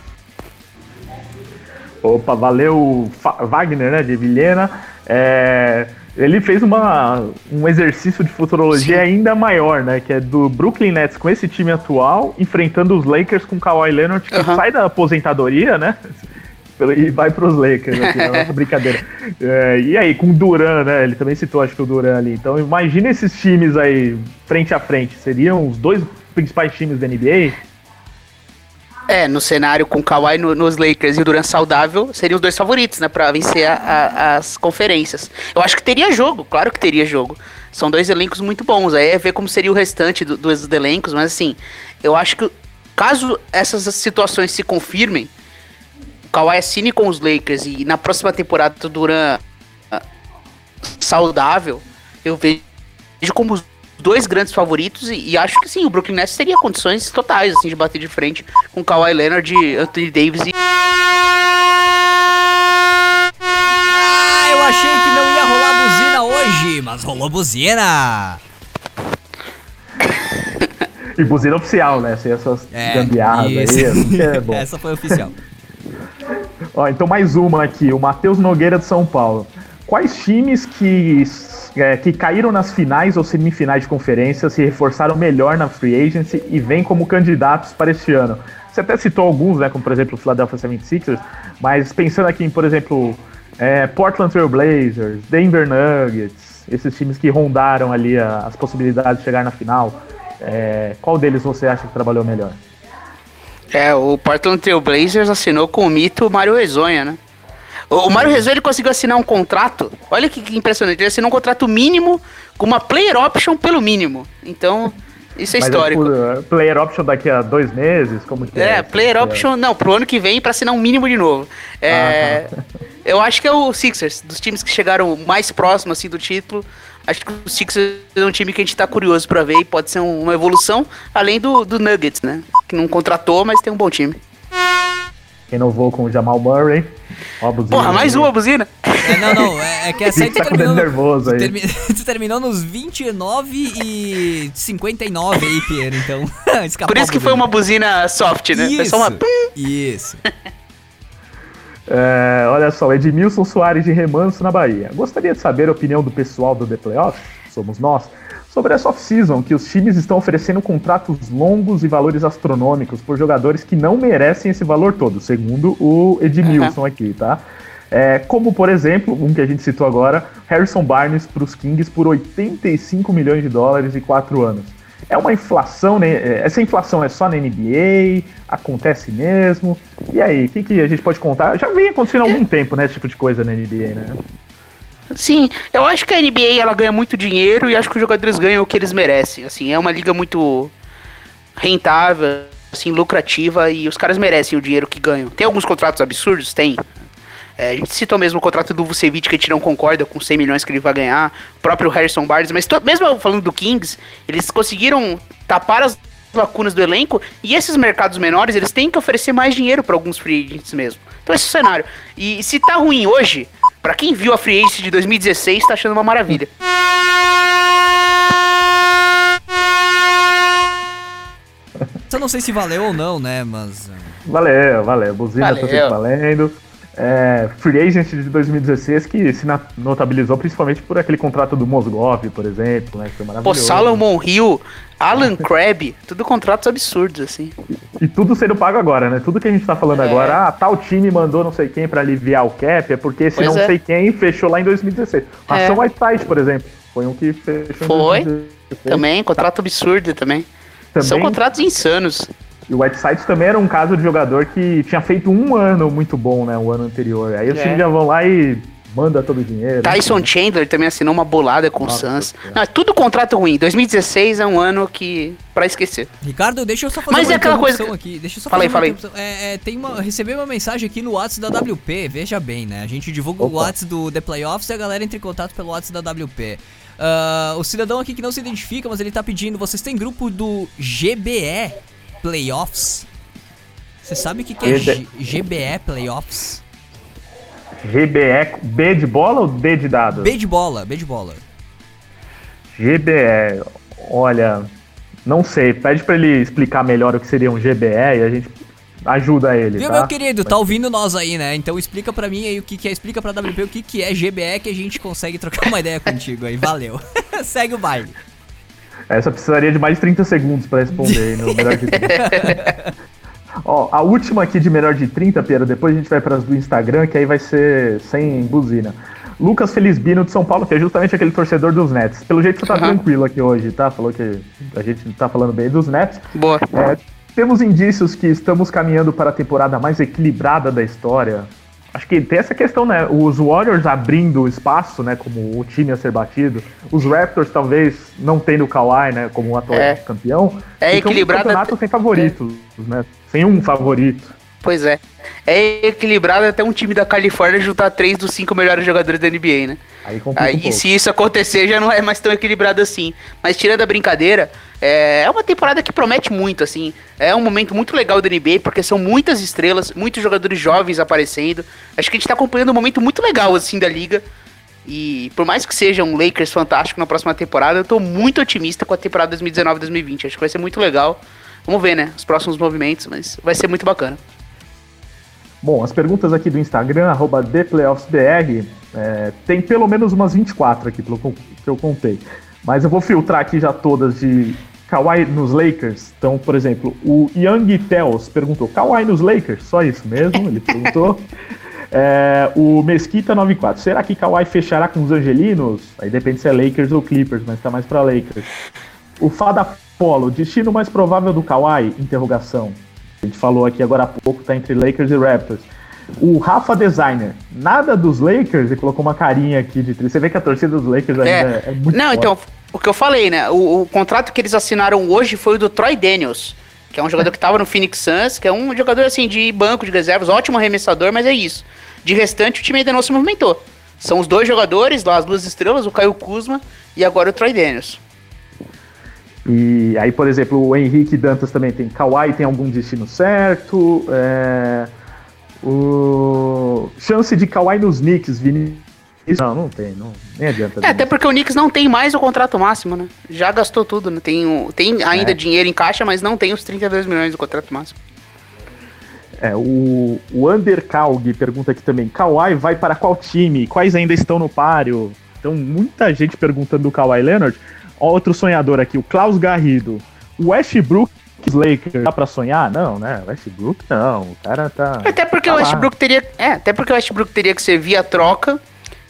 [SPEAKER 3] Opa, valeu Wagner, né, de Vilhena. É, ele fez uma, um exercício de futurologia Sim. ainda maior, né? Que é do Brooklyn Nets com esse time atual, enfrentando os Lakers com Kawhi Leonard, que sai da aposentadoria, né? E vai para os Lakers, aqui, na nossa brincadeira. É, e aí, com o Duran, né? Ele também citou, acho que o Duran ali. Então, imagina esses times aí, frente a frente. Seriam os dois principais times da NBA?
[SPEAKER 4] É, no cenário com o Kawhi no, nos Lakers e o Durant saudável, seriam os dois favoritos, né, pra vencer a, a, as conferências. Eu acho que teria jogo, claro que teria jogo. São dois elencos muito bons, aí é ver como seria o restante do, dos elencos, mas assim, eu acho que caso essas situações se confirmem, o Kawhi assine com os Lakers e na próxima temporada o Durant uh, saudável, eu vejo como os dois grandes favoritos e, e, acho que sim, o Brooklyn Nets teria condições totais assim de bater de frente com Kawhi Leonard, Anthony Davis e
[SPEAKER 1] Ah, eu achei que não ia rolar buzina hoje, mas rolou buzina.
[SPEAKER 3] e buzina oficial, né? Sem essas é, gambiarras aí. Assim, é bom.
[SPEAKER 1] Essa foi oficial.
[SPEAKER 3] Ó, então mais uma aqui, o Matheus Nogueira de São Paulo. Quais times que é, que caíram nas finais ou semifinais de conferência se reforçaram melhor na free agency e vêm como candidatos para este ano. Você até citou alguns, né, como por exemplo o Philadelphia 76ers, mas pensando aqui em, por exemplo, é, Portland Trail Blazers, Denver Nuggets, esses times que rondaram ali a, as possibilidades de chegar na final, é, qual deles você acha que trabalhou melhor?
[SPEAKER 4] É, o Portland Trail Blazers assinou com o mito Mario Ezonha, né? O, o Mário Rezo, ele conseguiu assinar um contrato. Olha que, que, impressionante. Ele assinou um contrato mínimo com uma player option pelo mínimo. Então, Isso é
[SPEAKER 3] Mas
[SPEAKER 4] histórico.
[SPEAKER 3] tipo, player option daqui a dois meses? Como que
[SPEAKER 4] É, player
[SPEAKER 3] É.
[SPEAKER 4] option, não, pro ano que vem pra assinar um mínimo de novo. É,
[SPEAKER 3] Ah,
[SPEAKER 4] Eu acho que é o Sixers, dos times que chegaram mais próximo assim do título. Acho que o Sixers é um time que a gente tá curioso pra ver e pode ser um- uma evolução, além do, do Nuggets, né? Que não contratou, mas tem um bom time.
[SPEAKER 3] Renovou com o Jamal Murray. Ó, a buzina
[SPEAKER 4] Porra, mais uma buzina?
[SPEAKER 1] É, não, não, é, é que essa aí tu
[SPEAKER 3] Tá
[SPEAKER 1] terminou.
[SPEAKER 3] nervoso
[SPEAKER 1] tu,
[SPEAKER 3] aí.
[SPEAKER 1] termi- tu terminou nos 29 e 59 aí, Pierre, então. escapou
[SPEAKER 4] Por isso que foi uma buzina soft, né? Foi
[SPEAKER 1] Isso,
[SPEAKER 4] só uma.
[SPEAKER 1] isso.
[SPEAKER 3] É, olha só, Edmilson Soares de Remanso na Bahia. Gostaria de saber a opinião do pessoal do The Playoffs, somos nós, sobre essa off-season que os times estão oferecendo contratos longos e valores astronômicos por jogadores que não merecem esse valor todo, segundo o Edmilson aqui, tá? É, como, por exemplo, um que a gente citou agora, Harrison Barnes para os Kings por 85 milhões de dólares e 4 anos. É uma inflação, né? É, Essa inflação é só na NBA? Acontece mesmo? E aí, o que, que a gente pode contar? Já vem acontecendo há algum tempo, né? Esse tipo de coisa na NBA, né?
[SPEAKER 4] Sim, eu acho que a NBA ela ganha muito dinheiro e acho que os jogadores ganham o que eles merecem. Assim, é uma liga muito rentável, assim, lucrativa e os caras merecem o dinheiro que ganham. Tem alguns contratos absurdos? Tem. É, a gente citou mesmo o contrato do Vucevic que a gente não concorda com 100 milhões que ele vai ganhar, o próprio Harrison Barnes, mas mesmo falando do Kings, eles conseguiram tapar as lacunas do elenco e esses mercados menores, eles têm que oferecer mais dinheiro para alguns free agents mesmo. Então esse é o cenário. E se tá ruim hoje, pra quem viu a free agency de 2016, tá achando uma maravilha.
[SPEAKER 1] Eu não sei se valeu ou não, né, mas... uh,
[SPEAKER 3] Valeu, valeu. Buzina tá
[SPEAKER 4] Valeu.
[SPEAKER 3] sempre valendo. É, Free Agent de 2016 que se notabilizou principalmente por aquele contrato do Mosgov, por exemplo, né? Que foi
[SPEAKER 4] Pô,
[SPEAKER 3] maravilhoso.
[SPEAKER 4] Salomon Hill, Alan Crabb, tudo contratos absurdos, assim.
[SPEAKER 3] E tudo sendo pago agora, né? Tudo que a gente tá falando
[SPEAKER 4] É.
[SPEAKER 3] agora, ah, tal time mandou não sei quem pra aliviar o cap, é porque esse
[SPEAKER 4] Pois
[SPEAKER 3] não
[SPEAKER 4] é.
[SPEAKER 3] sei quem fechou lá em 2016.
[SPEAKER 4] É.
[SPEAKER 3] Ração Whiteside, por exemplo, foi um que fechou
[SPEAKER 4] Foi,
[SPEAKER 3] em 2016.
[SPEAKER 4] Também, contrato absurdo também.
[SPEAKER 3] Também,
[SPEAKER 4] São contratos insanos.
[SPEAKER 3] E o Whiteside também era um caso de jogador que tinha feito um ano muito bom, né? O ano anterior. Aí os
[SPEAKER 4] É.
[SPEAKER 3] times já vão lá e manda todo o dinheiro.
[SPEAKER 4] Tyson Chandler também assinou uma bolada com o
[SPEAKER 3] Nossa
[SPEAKER 4] Suns.
[SPEAKER 3] Senhora.
[SPEAKER 4] Não, é tudo contrato ruim. 2016 é um ano que. pra esquecer.
[SPEAKER 1] Ricardo, deixa eu só fazer
[SPEAKER 4] Mas
[SPEAKER 1] uma
[SPEAKER 4] é aquela coisa que-
[SPEAKER 1] aqui. Deixa eu só
[SPEAKER 4] Fala aí,
[SPEAKER 1] fazer uma interrupção. É, é, tem uma, eu recebi uma mensagem aqui no WhatsApp da WP, veja bem, né? A gente divulga o
[SPEAKER 3] Opa.
[SPEAKER 1] WhatsApp do The Playoffs e a galera entra em contato pelo WhatsApp da WP. Ah, o cidadão aqui que não se identifica, mas ele tá pedindo, vocês têm grupo do GBE Playoffs? Você sabe o que, que é
[SPEAKER 3] GBE.
[SPEAKER 1] G- GBE Playoffs?
[SPEAKER 3] GBE, B de bola ou D de dado?
[SPEAKER 1] B de bola, B de bola.
[SPEAKER 3] GBE, olha, não sei, pede pra ele explicar melhor o que seria um GBE e a gente ajuda ele,
[SPEAKER 1] Viu,
[SPEAKER 3] tá?
[SPEAKER 1] meu querido? Tá ouvindo nós aí, né? Então explica pra mim aí o que, que é, explica pra WP o que, que é GBE que a gente consegue trocar uma ideia contigo aí. Valeu. Segue o baile.
[SPEAKER 3] Essa precisaria de mais de 30 segundos pra responder no melhor de 30. Ó, a última aqui de melhor de 30, Piero, depois a gente vai para as do Instagram, que aí vai ser sem buzina. Lucas Felizbino de São Paulo, que é justamente aquele torcedor dos Nets. Pelo jeito você tá
[SPEAKER 4] Aham.
[SPEAKER 3] tranquilo aqui hoje, tá? Falou que a gente tá falando bem dos Nets.
[SPEAKER 4] Boa.
[SPEAKER 3] É, temos indícios que estamos caminhando para a temporada mais equilibrada da história. Acho que tem essa questão, né? Os Warriors abrindo espaço, né? Como o time a ser batido. Os Raptors, talvez, não tendo o Kawhi, né? Como um atual
[SPEAKER 4] É.
[SPEAKER 3] campeão.
[SPEAKER 4] É
[SPEAKER 3] no
[SPEAKER 4] equilibrada-
[SPEAKER 3] campeonato sem favoritos, né? Sem um favorito.
[SPEAKER 4] Pois é. É equilibrado até um time da Califórnia juntar três dos cinco melhores jogadores da NBA, né?
[SPEAKER 3] Aí um
[SPEAKER 4] Aí,
[SPEAKER 3] pouco.
[SPEAKER 4] se isso acontecer, já não é mais tão equilibrado assim. Mas tirando a brincadeira, é é uma temporada que promete muito, assim. É um momento muito legal da NBA, porque são muitas estrelas, muitos jogadores jovens aparecendo. Acho que a gente tá acompanhando um momento muito legal, assim, da liga. E por mais que seja um Lakers fantástico na próxima temporada, eu tô muito otimista com a temporada 2019-2020. Acho que vai ser muito legal. Vamos ver, né? Os próximos movimentos, mas vai ser muito bacana.
[SPEAKER 3] Bom, as perguntas aqui do Instagram, arroba ThePlayoffsBR, é, tem pelo menos umas 24 aqui, pelo que eu contei. Mas eu vou filtrar aqui já todas de Kawhi nos Lakers. Então, por exemplo, o Young Tells perguntou, Kawhi nos Lakers? Só isso mesmo, ele perguntou. É, o Mesquita 94, será que Kawhi fechará com os Angelinos? Aí depende se é Lakers ou Clippers, mas tá mais pra Lakers. O Fada Polo, destino mais provável do Kawhi? Interrogação. A gente falou aqui agora há pouco, tá entre Lakers e Raptors. O Rafa Designer, nada dos Lakers, e colocou uma carinha aqui de triste. Você vê que a torcida dos Lakers ainda é,
[SPEAKER 4] É,
[SPEAKER 3] muito
[SPEAKER 4] não,
[SPEAKER 3] forte.
[SPEAKER 4] então, o que eu falei, né? O, o contrato que eles assinaram hoje foi o do Troy Daniels, que é um jogador que tava no Phoenix Suns, que é um jogador assim de banco de reservas, ótimo arremessador, mas é isso. De restante, o time ainda não se movimentou. São os dois jogadores, lá as duas estrelas, o Caio Kuzma e agora o Troy Daniels.
[SPEAKER 3] E aí, por exemplo, o Henrique Dantas também tem Kawhi, tem algum destino certo. É, o chance de Kawhi nos Knicks, Vini. Não, não tem, não, nem adianta.
[SPEAKER 4] É, até porque o Knicks não tem mais o contrato máximo, né? Já gastou tudo, né? Tem, o- tem ainda
[SPEAKER 3] É.
[SPEAKER 4] dinheiro em caixa, mas não tem os 32 milhões do contrato máximo.
[SPEAKER 3] É, o, o Underkalg pergunta aqui também: Kawhi vai para qual time? Quais ainda estão no páreo? Então, muita gente perguntando do Kawhi Leonard. Outro sonhador aqui, o Klaus Garrido. O Westbrook os Lakers dá pra sonhar? Não, né? Westbrook não. O cara tá.
[SPEAKER 4] Até porque
[SPEAKER 3] tá
[SPEAKER 4] o
[SPEAKER 3] lá.
[SPEAKER 4] Westbrook teria. É, até porque o Westbrook teria que ser via troca.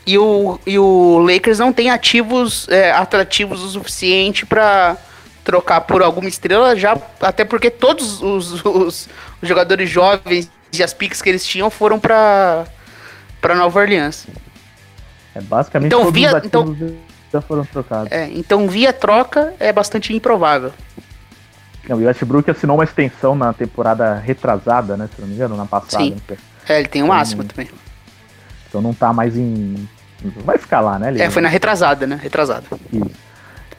[SPEAKER 4] E o, e o Lakers não tem ativos é, atrativos o suficiente pra trocar por alguma estrela, já até porque todos os, os- os jogadores jovens e as picks que eles tinham foram pra, pra Nova Orleans.
[SPEAKER 3] É, basicamente
[SPEAKER 4] Então, via-
[SPEAKER 3] ativos já foram trocados.
[SPEAKER 4] É, então via troca é bastante improvável.
[SPEAKER 3] Não, e o Westbrook assinou uma extensão na temporada retrasada, né? Se não me engano, na passada.
[SPEAKER 4] Sim.
[SPEAKER 3] né?
[SPEAKER 4] É, ele tem o máximo também.
[SPEAKER 3] Então não tá mais em. Vai ficar lá, né? Ele-
[SPEAKER 4] É, foi na retrasada, né? Retrasada.
[SPEAKER 3] Isso.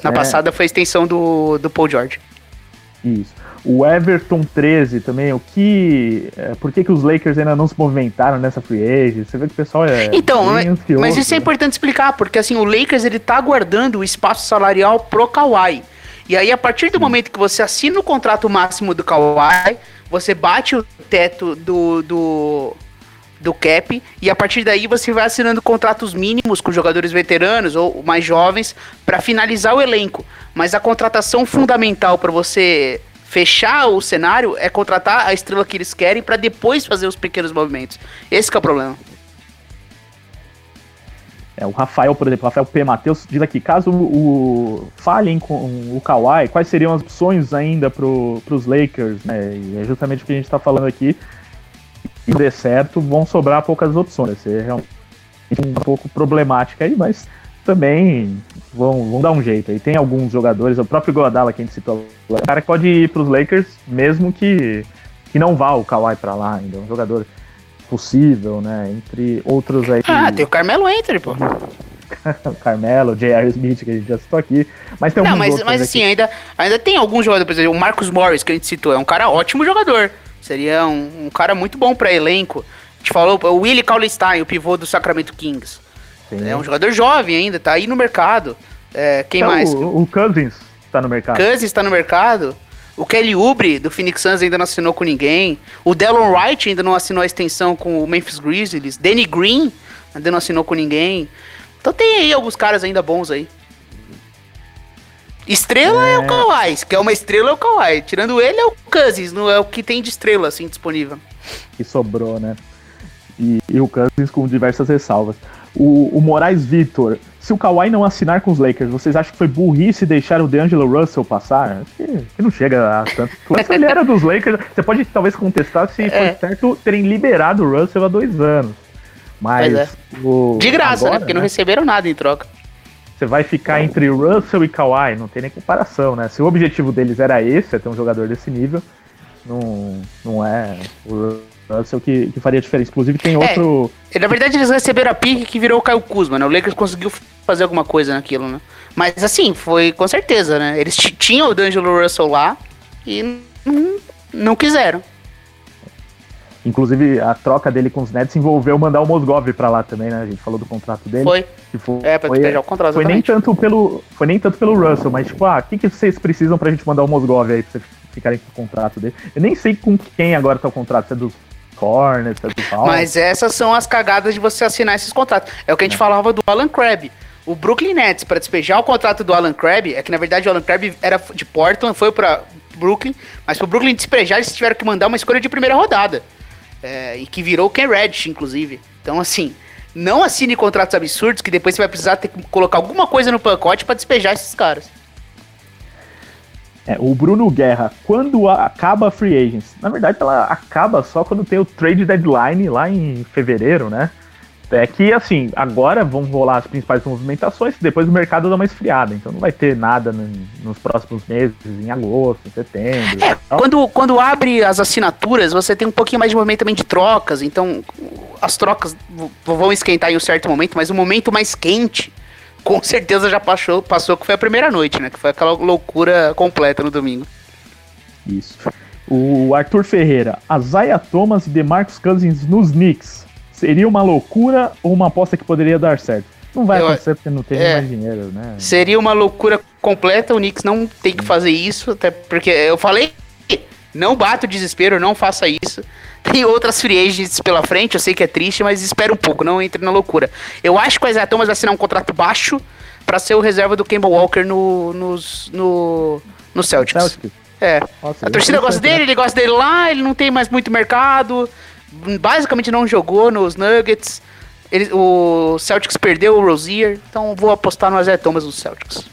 [SPEAKER 4] Na
[SPEAKER 3] É.
[SPEAKER 4] passada foi a extensão do, do Paul George.
[SPEAKER 3] Isso. O Everton 13 também, o que. é, por que, que os Lakers ainda não se movimentaram nessa free agent? Você vê que o pessoal é.
[SPEAKER 4] Então,
[SPEAKER 3] ansioso,
[SPEAKER 4] mas isso é
[SPEAKER 3] né?
[SPEAKER 4] importante explicar, porque assim, o Lakers ele tá guardando o espaço salarial pro Kawhi. E aí, a partir do momento que você assina o contrato máximo do Kawhi, você bate o teto do, do, do cap, e a partir daí você vai assinando contratos mínimos com jogadores veteranos ou mais jovens para finalizar o elenco. Mas a contratação fundamental para você fechar o cenário é contratar a estrela que eles querem para depois fazer os pequenos movimentos. Esse é o problema.
[SPEAKER 3] É, o Rafael, por exemplo, Rafael P. Matheus diz aqui: caso o falhem com o Kawhi, quais seriam as opções ainda pro, pros Lakers? Né? E é justamente o que a gente tá falando aqui. Se der certo, vão sobrar poucas opções. Vai ser realmente um pouco problemática aí, mas também vão, vão dar um jeito. aí tem alguns jogadores, o próprio Godala que a gente citou, o cara que pode ir pros Lakers, mesmo que, que não vá o Kawhi pra lá ainda. É um jogador possível, né? Entre outros aí.
[SPEAKER 4] Ah, tem o Carmelo Anthony, pô.
[SPEAKER 3] o Carmelo, J.R. Smith, que a gente já citou aqui. Mas tem
[SPEAKER 4] Não,
[SPEAKER 3] alguns
[SPEAKER 4] mas, mas
[SPEAKER 3] aqui.
[SPEAKER 4] assim, ainda, ainda tem alguns jogadores, por exemplo, o Marcus Morris, que a gente citou, é um cara ótimo jogador. Seria um, um cara muito bom pra elenco. A gente falou, o Willie Cauley-Stein, o pivô do Sacramento Kings.
[SPEAKER 3] Sim.
[SPEAKER 4] É um jogador jovem ainda, tá aí no mercado. É, quem
[SPEAKER 3] Então,
[SPEAKER 4] mais?
[SPEAKER 3] O, o Cousins tá no mercado.
[SPEAKER 4] Cousins está no mercado. O Kelly Oubre, do Phoenix Suns, ainda não assinou com ninguém. O Delon Wright ainda não assinou a extensão com o Memphis Grizzlies. Danny Green ainda não assinou com ninguém. Então tem aí alguns caras ainda bons aí. Estrela é, o Kawhi. Se quer uma estrela é o Kawhi. Tirando ele é o Cousins. Não é o que tem de estrela assim disponível.
[SPEAKER 3] que sobrou, né? E, e o Cousins com diversas ressalvas. O, o Moraes Vitor, se o Kawhi não assinar com os Lakers, vocês acham que foi burrice deixar o DeAngelo Russell passar? Acho que, que não chega a tanto. Russell ele era dos Lakers. Você pode talvez contestar se
[SPEAKER 4] É.
[SPEAKER 3] foi certo terem liberado o Russell há dois anos. Mas
[SPEAKER 4] é.
[SPEAKER 3] o,
[SPEAKER 4] De graça, né?
[SPEAKER 3] agora,
[SPEAKER 4] Porque não receberam nada em troca.
[SPEAKER 3] Você vai ficar entre Russell e Kawhi, não tem nem comparação, né? Se o objetivo deles era esse, é ter um jogador desse nível, não, não é o Russell que, que faria diferença. Inclusive tem outro.
[SPEAKER 4] E, Na verdade, eles receberam a pique que virou o Caio Kuzma, né? O Lakers conseguiu fazer alguma coisa naquilo, né? Mas assim, foi com certeza, né? Eles ti- tinham o D'Angelo Russell lá e não, não quiseram.
[SPEAKER 3] Inclusive a troca dele com os Nets envolveu mandar o Mosgov pra lá também, né? A gente falou do contrato dele.
[SPEAKER 4] Foi.
[SPEAKER 3] foi,
[SPEAKER 4] É, pra
[SPEAKER 3] foi,
[SPEAKER 4] o contrato,
[SPEAKER 3] foi nem tanto pelo Foi nem tanto pelo Russell, mas tipo, ah, o que, que vocês precisam pra gente mandar o Mosgov aí pra vocês ficarem com o contrato dele? Eu nem sei com quem agora tá o contrato, se é dos É Hawks.
[SPEAKER 4] Mas essas são as cagadas de você assinar esses contratos. É o que a gente falava do Alan Crabb. O Brooklyn Nets, pra despejar o contrato do Alan Crabb, é que na verdade o Alan Crabb era de Portland, foi pra Brooklyn, mas pro Brooklyn despejar eles tiveram que mandar uma escolha de primeira rodada. É, e que virou o Ken Reddish, inclusive. Então, assim, não assine contratos absurdos que depois você vai precisar ter que colocar alguma coisa no pacote pra despejar esses caras.
[SPEAKER 3] É, o Bruno Guerra, quando acaba a Free Agents? Na verdade, ela acaba só quando tem o trade deadline lá em fevereiro, né? É que, assim, agora vão rolar as principais movimentações, depois o mercado dá uma esfriada. Então não vai ter nada no- nos próximos meses, em agosto, em setembro.
[SPEAKER 4] É, quando, quando abre as assinaturas, você tem um pouquinho mais de movimento também de trocas, então as trocas vão esquentar em um certo momento, mas o momento mais quente, com certeza já passou, passou que foi a primeira noite, né? Que foi aquela loucura completa no domingo.
[SPEAKER 3] Isso. O Arthur Ferreira, a Zaya Thomas e DeMarcus Cousins nos Knicks. Seria uma loucura ou uma aposta que poderia dar certo? Não vai
[SPEAKER 4] Eu-
[SPEAKER 3] acontecer porque não tem
[SPEAKER 4] é.
[SPEAKER 3] mais dinheiro, né?
[SPEAKER 4] Seria uma loucura completa, o Knicks não tem que fazer isso, até porque eu falei, não bata o desespero, não faça isso. Tem outras free agents pela frente, eu sei que é triste, mas espera um pouco, não entre na loucura. Eu acho que o Isaiah Thomas vai assinar um contrato baixo pra ser o reserva do Kemba Walker no, nos- no, no Celtics. É.
[SPEAKER 3] Nossa,
[SPEAKER 4] A torcida gosta
[SPEAKER 3] né?
[SPEAKER 4] dele, ele gosta dele lá, ele não tem mais muito mercado. Basicamente não jogou nos Nuggets. Ele, o Celtics perdeu o Rozier, então vou apostar no Isaiah Thomas no Celtics.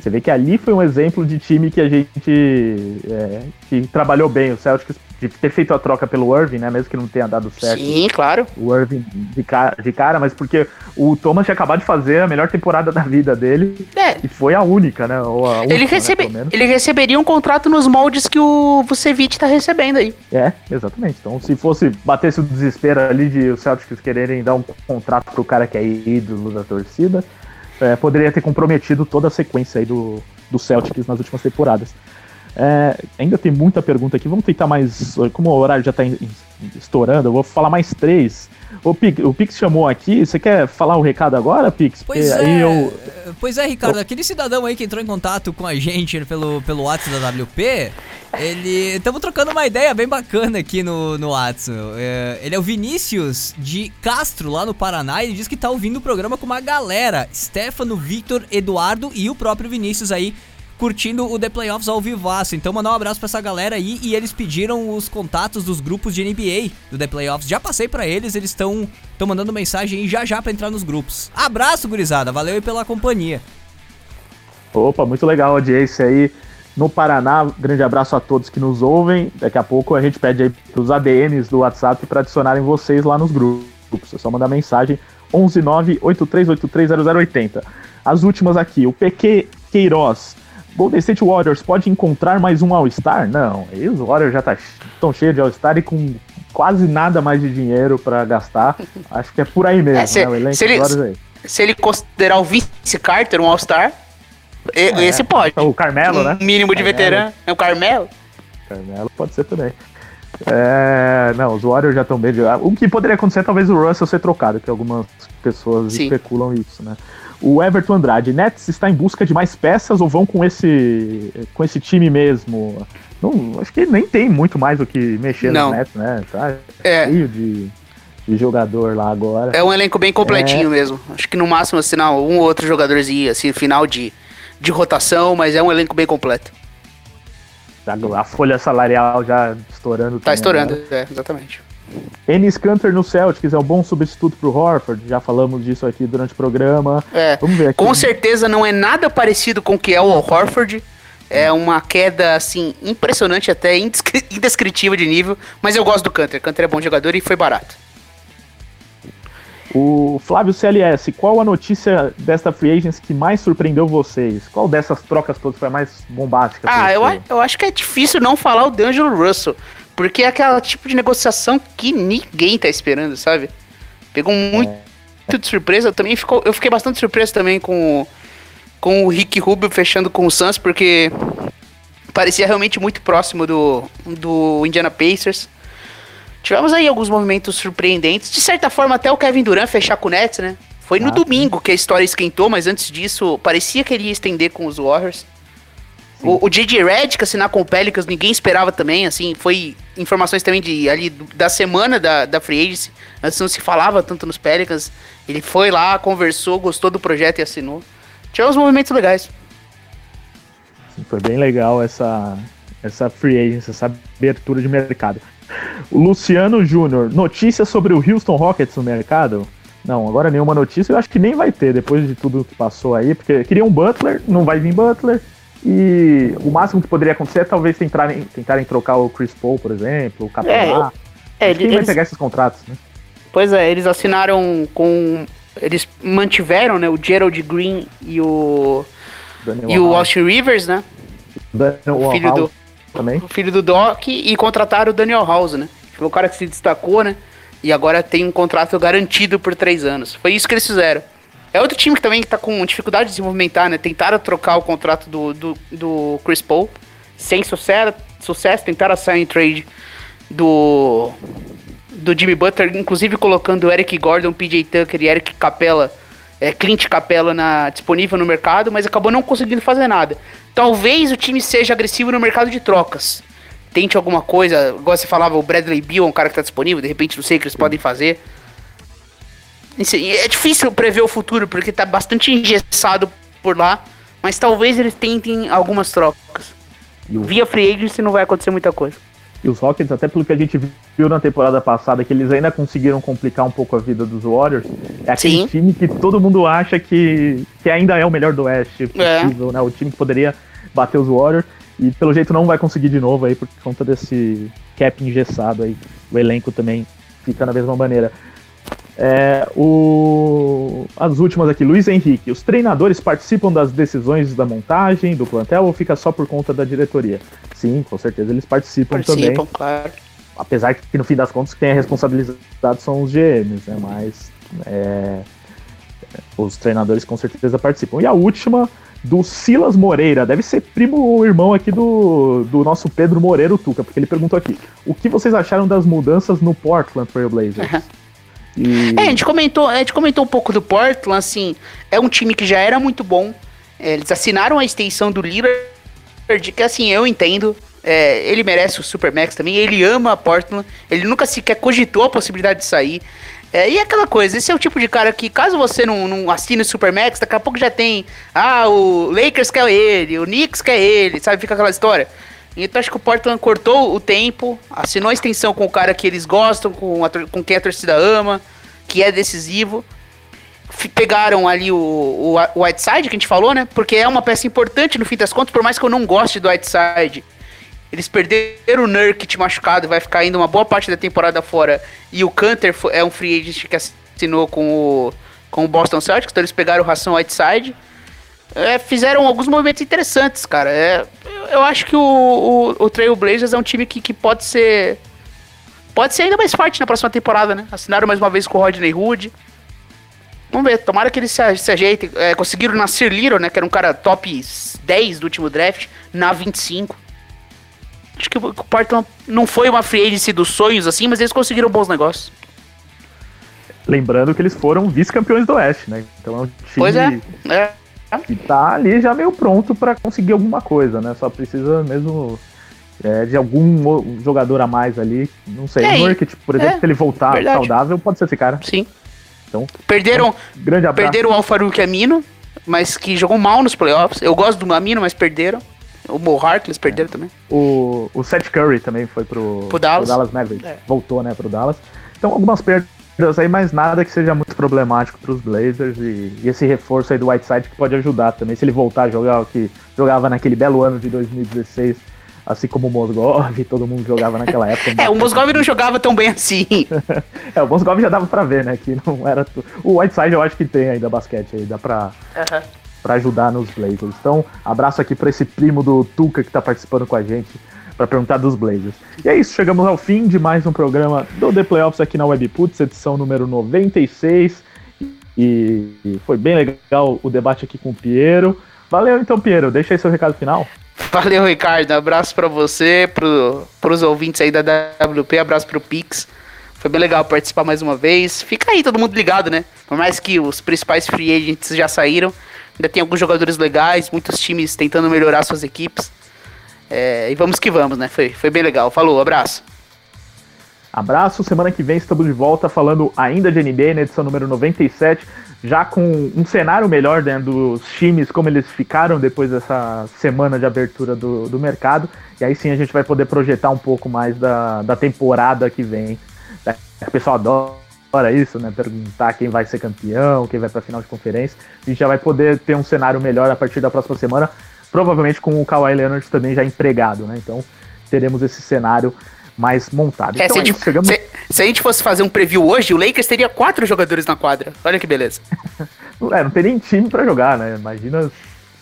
[SPEAKER 3] Você vê que ali foi um exemplo de time que a gente é, que trabalhou bem. O Celtics de ter feito a troca pelo Irving, né? Mesmo que não tenha dado certo
[SPEAKER 4] Sim, claro.
[SPEAKER 3] o Irving de cara, de cara, mas porque o Thomas tinha acabado de fazer a melhor temporada da vida dele
[SPEAKER 4] É,
[SPEAKER 3] e foi a única, né? A última,
[SPEAKER 4] ele,
[SPEAKER 3] né,
[SPEAKER 4] recebe,
[SPEAKER 3] menos.
[SPEAKER 4] ele receberia um contrato nos moldes que o Vucevic tá recebendo aí.
[SPEAKER 3] É, exatamente. Então, se fosse batesse o desespero ali de os Celtics quererem dar um contrato pro cara que é ídolo da torcida, é, poderia ter comprometido toda a sequência aí do, do Celtics nas últimas temporadas. É, ainda tem muita pergunta aqui. Vamos tentar mais. Como o horário já tá em- estourando, eu vou falar mais três. O Pix, o Pix chamou aqui. Você quer falar o recado agora, Pix?
[SPEAKER 1] Pois é,
[SPEAKER 3] eu.
[SPEAKER 1] pois é, Ricardo, aquele cidadão aí que entrou em contato com a gente pelo, pelo WhatsApp da WP, ele. Estamos trocando uma ideia bem bacana aqui no, no WhatsApp. É, ele é o Vinícius de Castro, lá no Paraná. Ele diz que tá ouvindo o programa com uma galera: Stefano, Victor, Eduardo e o próprio Vinícius aí. Curtindo o The Playoffs ao vivaço. Então, mandar um abraço pra essa galera aí. E eles pediram os contatos dos grupos de NBA do The Playoffs. Já passei pra eles, eles estão estão mandando mensagem aí já já pra entrar nos grupos. Abraço, gurizada. Valeu aí pela companhia.
[SPEAKER 3] Opa, muito legal a audiência aí no Paraná. Grande abraço a todos que nos ouvem. Daqui a pouco a gente pede aí pros ADMs do WhatsApp para adicionarem vocês lá nos grupos. É só mandar mensagem 11983830080. As últimas aqui, o PQ Queiroz. Golden State Warriors pode encontrar mais um All-Star? Não, aí os Warriors já estão cheios de All-Star e com quase nada mais de dinheiro para gastar. Acho que é por aí mesmo,
[SPEAKER 4] É, se-
[SPEAKER 3] né? O elenco
[SPEAKER 4] se ele-
[SPEAKER 3] aí.
[SPEAKER 4] Se ele considerar o Vince Carter um All-Star, e-
[SPEAKER 3] É,
[SPEAKER 4] esse pode.
[SPEAKER 3] O Carmelo, né?
[SPEAKER 4] Um mínimo de
[SPEAKER 3] Carmelo.
[SPEAKER 4] veterano. É o Carmelo?
[SPEAKER 3] Carmelo pode ser também. É, não, os Warriors já estão bem. de- O que poderia acontecer é talvez o Russell ser trocado, que algumas pessoas
[SPEAKER 4] Sim.
[SPEAKER 3] especulam isso, né? O Everton Andrade, Nets está em busca de mais peças ou vão com esse com esse time mesmo? Não, acho que nem tem muito mais o que mexer
[SPEAKER 4] Não.
[SPEAKER 3] no Nets, né? Tá
[SPEAKER 4] É.
[SPEAKER 3] cheio de, de jogador lá agora.
[SPEAKER 4] É um elenco bem completinho
[SPEAKER 3] É.
[SPEAKER 4] mesmo. Acho que no máximo assinar um ou outro jogadorzinho, assim, final de, de rotação, mas é um elenco bem completo.
[SPEAKER 3] A folha salarial já estourando.
[SPEAKER 4] Tá
[SPEAKER 3] também,
[SPEAKER 4] estourando,
[SPEAKER 3] né?
[SPEAKER 4] é, exatamente.
[SPEAKER 3] Ennis Canter no Celtics é um bom substituto pro Horford. Já falamos disso aqui durante o programa.
[SPEAKER 4] É,
[SPEAKER 3] Vamos ver aqui.
[SPEAKER 4] com certeza não é nada parecido com o que é o Horford. É uma queda, assim, impressionante, até indescri- indescritível de nível. Mas eu gosto do Canter. Canter é bom jogador e foi barato.
[SPEAKER 3] O Flávio CLS, qual a notícia desta free agents que mais surpreendeu vocês? Qual dessas trocas todas foi mais bombástica?
[SPEAKER 4] Ah, eu, eu acho que é difícil não falar o D'Angelo Russell. Porque é aquele tipo de negociação que ninguém tá esperando, sabe? Pegou muito de surpresa. Também ficou, eu fiquei bastante surpreso também com, o- com o Rick Rubio fechando com o Suns, porque parecia realmente muito próximo do, do Indiana Pacers. Tivemos aí alguns movimentos surpreendentes. De certa forma, até o Kevin Durant fechar com o Nets, né? Foi no
[SPEAKER 3] Ah,
[SPEAKER 4] domingo que a história esquentou, mas antes disso, parecia que ele ia estender com os Warriors. O, o J.J. Redick assinar com o Pelicans, ninguém esperava também, assim, foi informações também de ali da semana da, da Free Agency, antes não se falava tanto nos Pelicans, ele foi lá, conversou, gostou do projeto e assinou. Tivemos movimentos legais.
[SPEAKER 3] Foi bem legal essa, essa free agency, essa abertura de mercado. O Luciano Júnior, notícias sobre o Houston Rockets no mercado? Não, agora nenhuma notícia. Eu acho que nem vai ter depois de tudo que passou aí, porque queria um Butler, não vai vir Butler. E o máximo que poderia acontecer é talvez tentarem, tentarem trocar o Chris Paul, por exemplo, o Capelá.
[SPEAKER 4] É,
[SPEAKER 3] Quem vai
[SPEAKER 4] eles,
[SPEAKER 3] pegar esses contratos, né?
[SPEAKER 4] Pois é, eles assinaram com. Eles mantiveram, né? O Gerald Green e o.
[SPEAKER 3] Daniel
[SPEAKER 4] E o. Austin Rivers, né?
[SPEAKER 3] Daniel
[SPEAKER 4] o filho do-
[SPEAKER 3] também.
[SPEAKER 4] O filho do Doc e contrataram o Daniel House, né? Foi o cara que se destacou, né? E agora tem um contrato garantido por três anos. Foi isso que eles fizeram. É outro time que também tá com dificuldade de se movimentar, né? Tentaram trocar o contrato do, do, do Chris Paul. Sem sucesso, sucesso, tentaram sair em trade do, do Jimmy Butler, inclusive colocando Eric Gordon, PJ Tucker e Eric Capella, é, Clint Capella na, disponível no mercado, mas acabou não conseguindo fazer nada. Talvez o time seja agressivo no mercado de trocas. Tente alguma coisa, igual você falava, o Bradley Beal é um cara que tá disponível, de repente não sei o que eles podem fazer. Assim, É difícil prever o futuro, porque tá bastante engessado por lá, mas talvez eles tentem algumas trocas.
[SPEAKER 3] E o-
[SPEAKER 4] Via free agency não vai acontecer muita coisa.
[SPEAKER 3] E os Rockets, até pelo que a gente viu na temporada passada, que eles ainda conseguiram complicar um pouco a vida dos Warriors, é aquele
[SPEAKER 4] Sim.
[SPEAKER 3] time que todo mundo acha que, que ainda é o melhor do Oeste
[SPEAKER 4] É.
[SPEAKER 3] possível, né? O time que poderia bater os Warriors e pelo jeito não vai conseguir de novo aí por conta desse cap engessado aí. O elenco também fica da mesma maneira. É, o... As últimas aqui, Luiz Henrique. Os treinadores participam das decisões da montagem do plantel ou fica só por conta da diretoria? Sim, com certeza eles participam, também
[SPEAKER 4] Participam, claro.
[SPEAKER 3] apesar que no fim das contas quem é responsabilizado são os GMs, né? Mas é, os treinadores com certeza participam. E a última do Silas Moreira, deve ser primo ou irmão aqui do, do nosso Pedro Moreira o Tuca, porque ele perguntou aqui: o que vocês acharam das mudanças no Portland Trail Blazers? E
[SPEAKER 4] É, a gente comentou, a gente comentou um pouco do Portland, assim, é um time que já era muito bom. É, eles assinaram a extensão do Lillard, que assim, eu entendo. é, ele merece o Supermax também, ele ama a Portland, ele nunca sequer cogitou a possibilidade de sair. É, e aquela coisa, esse é o tipo de cara que, caso você não, não assine o Supermax, daqui a pouco já tem. Ah, o Lakers quer ele, o Knicks quer ele, sabe? Fica aquela história. Então acho que o Portland cortou o tempo, assinou a extensão com o cara que eles gostam, com, a com quem a torcida ama, que é decisivo. F- Pegaram ali o, o, o Whiteside, que a gente falou, né? Porque é uma peça importante no fim das contas, por mais que eu não goste do Whiteside. Eles perderam o Nurkic machucado, vai ficar ainda uma boa parte da temporada fora. E o Canter é um free agent que assinou com o, com o Boston Celtics, então eles pegaram o Ração Whiteside. É, fizeram alguns movimentos interessantes, cara. É, eu- acho que o, o, o Trail Blazers é um time que, que pode ser. Pode ser ainda mais forte na próxima temporada, né? Assinaram mais uma vez com o Rodney Hood. Vamos ver, tomara que eles se, se ajeitem. É, conseguiram Nasir Little, né? Que era um cara top 10 do último draft, na 25. Acho que o o Portland não foi uma free agency dos sonhos, assim, mas eles conseguiram bons negócios.
[SPEAKER 3] lembrando que eles foram vice-campeões do Oeste, né? Então é um time
[SPEAKER 4] Pois é. é.
[SPEAKER 3] Que tá ali já meio pronto pra conseguir alguma coisa, né? Só precisa mesmo é, de algum jogador a mais ali. Não sei,
[SPEAKER 4] É,
[SPEAKER 3] o Nurkic, por exemplo,
[SPEAKER 4] é,
[SPEAKER 3] se ele voltar
[SPEAKER 4] verdade.
[SPEAKER 3] saudável, pode ser esse cara.
[SPEAKER 4] Sim.
[SPEAKER 3] Então,
[SPEAKER 4] Perderam,
[SPEAKER 3] grande abraço.
[SPEAKER 4] perderam o Alfaruque Amino, mas que jogou mal nos playoffs. Eu gosto do Amino, mas perderam. O Mo Harkless perderam também.
[SPEAKER 3] O, o Seth Curry também foi pro,
[SPEAKER 4] Pro Dallas.
[SPEAKER 3] Mavericks.
[SPEAKER 4] É.
[SPEAKER 3] Voltou, né, pro Dallas. Então, algumas perdas aí, mas nada que seja muito problemático pros Blazers. E, e esse reforço aí do Whiteside que pode ajudar também. Se ele voltar a jogar o que jogava naquele belo ano de 2016, assim como o Mosgov, todo mundo jogava naquela época.
[SPEAKER 4] É, o Mosgov não jogava tão bem assim.
[SPEAKER 3] É, o Mosgov já dava pra ver, né, que não era... tu- O Whiteside eu acho que tem ainda basquete aí, dá pra... pra ajudar nos Blazers. Então, abraço aqui pra esse primo do Tuca que tá participando com a gente pra perguntar dos Blazers. E é isso, chegamos ao fim de mais um programa do The Playoffs aqui na Webputs, edição número 96. E, foi bem legal o debate aqui com o Piero. Valeu então, Piero. Deixa aí seu recado final.
[SPEAKER 4] Valeu, Ricardo. Abraço pra você, pro, pros ouvintes aí da WP, abraço pro Pix. Foi bem legal participar mais uma vez. Fica aí todo mundo ligado, né? Por mais que os principais free agents já saíram, ainda tem alguns jogadores legais, muitos times tentando melhorar suas equipes. É, e vamos que vamos, né? Foi, foi bem legal. Falou, abraço.
[SPEAKER 3] Abraço, semana que vem estamos de volta falando ainda de NBA na edição número 97, já com um cenário melhor né, dos times, como eles ficaram depois dessa semana de abertura do, do mercado. E aí sim a gente vai poder projetar um pouco mais da, da temporada que vem. né? O pessoal adora isso, né? Perguntar quem vai ser campeão, quem vai para final de conferência. A gente já vai poder ter um cenário melhor a partir da próxima semana, provavelmente com o Kawhi Leonard também já empregado, né? Então teremos esse cenário mais montada.
[SPEAKER 4] É,
[SPEAKER 3] então
[SPEAKER 4] se, a
[SPEAKER 3] é
[SPEAKER 4] gente,
[SPEAKER 3] chegamos...
[SPEAKER 4] se- se a gente fosse fazer um preview hoje, o Lakers teria quatro jogadores na quadra. Olha que beleza.
[SPEAKER 3] É, não tem nem time pra jogar, né? Imagina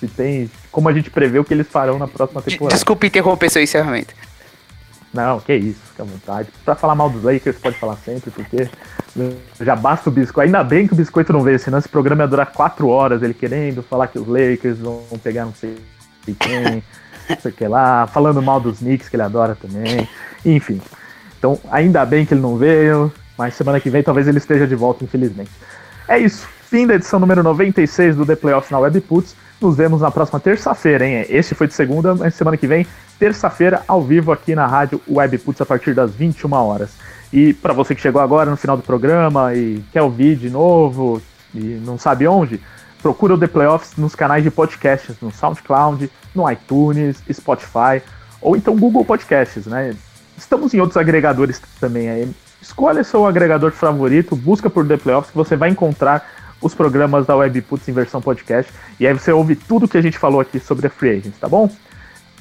[SPEAKER 3] se tem. Como a gente prevê o que eles farão na próxima temporada.
[SPEAKER 4] Desculpa interromper seu encerramento.
[SPEAKER 3] Não, que isso, fica à vontade. Pra falar mal dos Lakers, pode falar sempre, porque já basta o biscoito. Ainda bem que o biscoito não veio, senão esse programa ia durar quatro horas, ele querendo falar que os Lakers vão pegar não sei quem, não sei o que lá, falando mal dos Knicks, que ele adora também. Enfim. Então, ainda bem que ele não veio, mas semana que vem talvez ele esteja de volta, infelizmente. É isso. Fim da edição número 96 do The Playoffs na Webputs. Nos vemos na próxima terça-feira, hein? Esse foi de segunda, mas semana que vem, terça-feira, ao vivo aqui na rádio Webputs a partir das 21 horas. E para você que chegou agora no final do programa e quer ouvir de novo e não sabe onde, procura o The Playoffs nos canais de podcasts, no SoundCloud, no iTunes, Spotify ou então Google Podcasts, né? Estamos em outros agregadores também aí. Escolha seu agregador favorito, busca por The Playoffs que você vai encontrar os programas da Webputs em versão podcast e aí você ouve tudo que a gente falou aqui sobre a Free Agents, tá bom?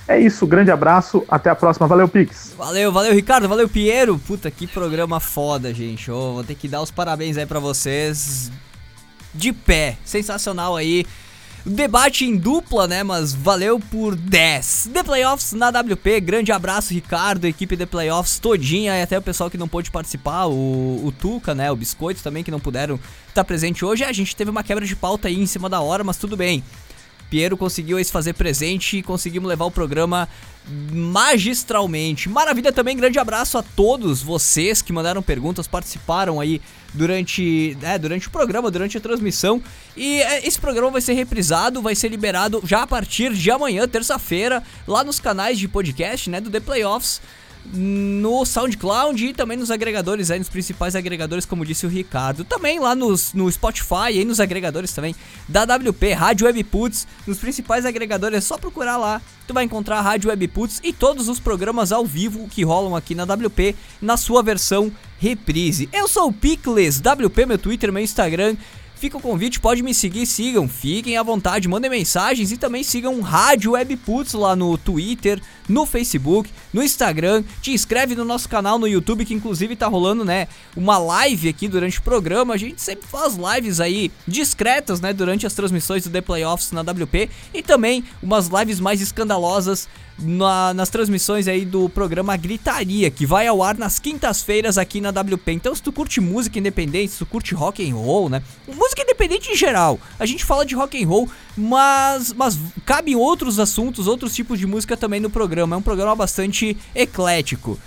[SPEAKER 3] É isso, grande abraço, até a próxima, valeu Pix!
[SPEAKER 1] Valeu, valeu, Ricardo, valeu, Piero. Puta, que programa foda, gente. Ô, vou ter que dar os parabéns aí pra vocês. De pé, sensacional aí. Debate em dupla, né? Mas valeu por 10. The Playoffs na WP. Grande abraço, Ricardo, equipe The Playoffs todinha e até o pessoal que não pôde participar, o, o Tuca, né? O Biscoito também, que não puderam estar presente hoje. A gente teve uma quebra de pauta aí em cima da hora, mas tudo bem. Piero conseguiu se fazer presente e conseguimos levar o programa magistralmente. Maravilha também, grande abraço a todos vocês que mandaram perguntas, participaram aí durante, né, durante o programa, durante a transmissão. E é, esse programa vai ser reprisado, vai ser liberado já a partir de amanhã, terça-feira, lá nos canais de podcast, né, do The Playoffs no SoundCloud e também nos agregadores aí, nos principais agregadores, como disse o Ricardo. Também lá nos, no Spotify e nos agregadores também da WP, Rádio Webputs, nos principais agregadores, é só procurar lá. Tu vai encontrar a Rádio Webputs e todos os programas ao vivo que rolam aqui na WP na sua versão reprise. Eu sou o Picles, WP, meu Twitter, meu Instagram. Fica o convite, pode me seguir, sigam, fiquem à vontade, mandem mensagens e também sigam Rádio Webputs lá no Twitter, no Facebook, no Instagram. Te inscreve no nosso canal no YouTube, que inclusive tá rolando, né, uma live aqui durante o programa. A gente sempre faz lives aí discretas, né, durante as transmissões do The Playoffs na WP e também umas lives mais escandalosas na- nas transmissões aí do programa Gritaria, que vai ao ar nas quintas-feiras aqui na WP. Então, se tu curte música independente, se tu curte rock and roll, né? Música independente em geral. A gente fala de rock and roll, mas mas cabem outros assuntos, outros tipos de música também no programa. É um programa bastante eclético.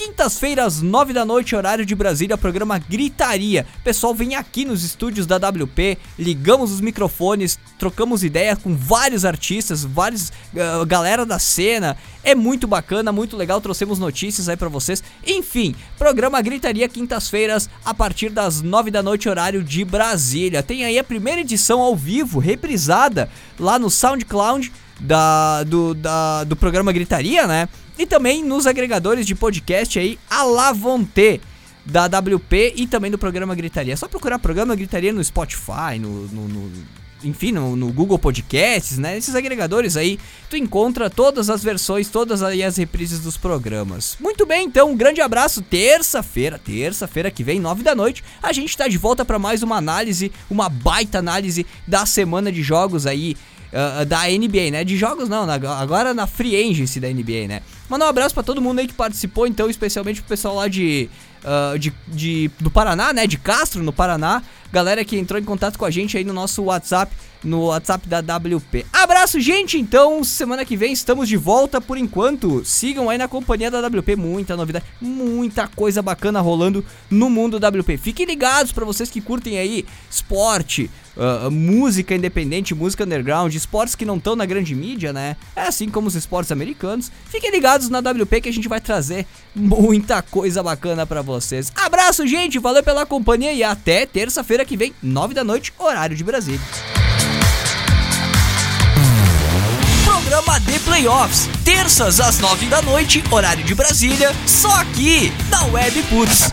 [SPEAKER 1] Quintas-feiras, 9 da noite, horário de Brasília, programa Gritaria. Pessoal, vem aqui nos estúdios da WP, ligamos os microfones, trocamos ideia com vários artistas, vários ah, galera da cena. É muito bacana, muito legal, trouxemos notícias aí pra vocês. Enfim, programa Gritaria quintas-feiras a partir das 9 da noite, horário de Brasília. Tem aí a primeira edição ao vivo, reprisada lá no SoundCloud da, do, da, do programa Gritaria, né? E também nos agregadores de podcast aí, a Lavonte da WP e também do programa Gritaria. É só procurar programa Gritaria no Spotify, no, no- no- enfim, no, no Google Podcasts, né? Esses agregadores aí, tu encontra todas as versões, todas aí as reprises dos programas. Muito bem, então, um grande abraço. Terça-feira, terça-feira que vem, nove da noite, a gente tá de volta para mais uma análise, uma baita análise da semana de jogos aí ah, da NBA, né? De jogos não, na- agora na Free Agency da NBA, né? Mandar um abraço pra todo mundo aí que participou, então, especialmente pro pessoal lá de, ah, de, de- do Paraná, né? De Castro, no Paraná. Galera que entrou em contato com a gente aí no nosso WhatsApp, no WhatsApp da WP. Abraço, gente! Então, semana que vem estamos de volta por enquanto. Sigam aí na companhia da WP, muita novidade, muita coisa bacana rolando no mundo WP. Fiquem ligados pra vocês que curtem aí esporte, ah, música independente, música underground, esportes que não estão na grande mídia, né? É assim como os esportes americanos. Fiquem ligados na WP que a gente vai trazer muita coisa bacana pra vocês. Abraço, gente, valeu pela companhia e até terça-feira que vem, 9 da noite, horário de Brasília. Programa The Playoffs, terças às 9 da noite, horário de Brasília, só aqui na Web Putz.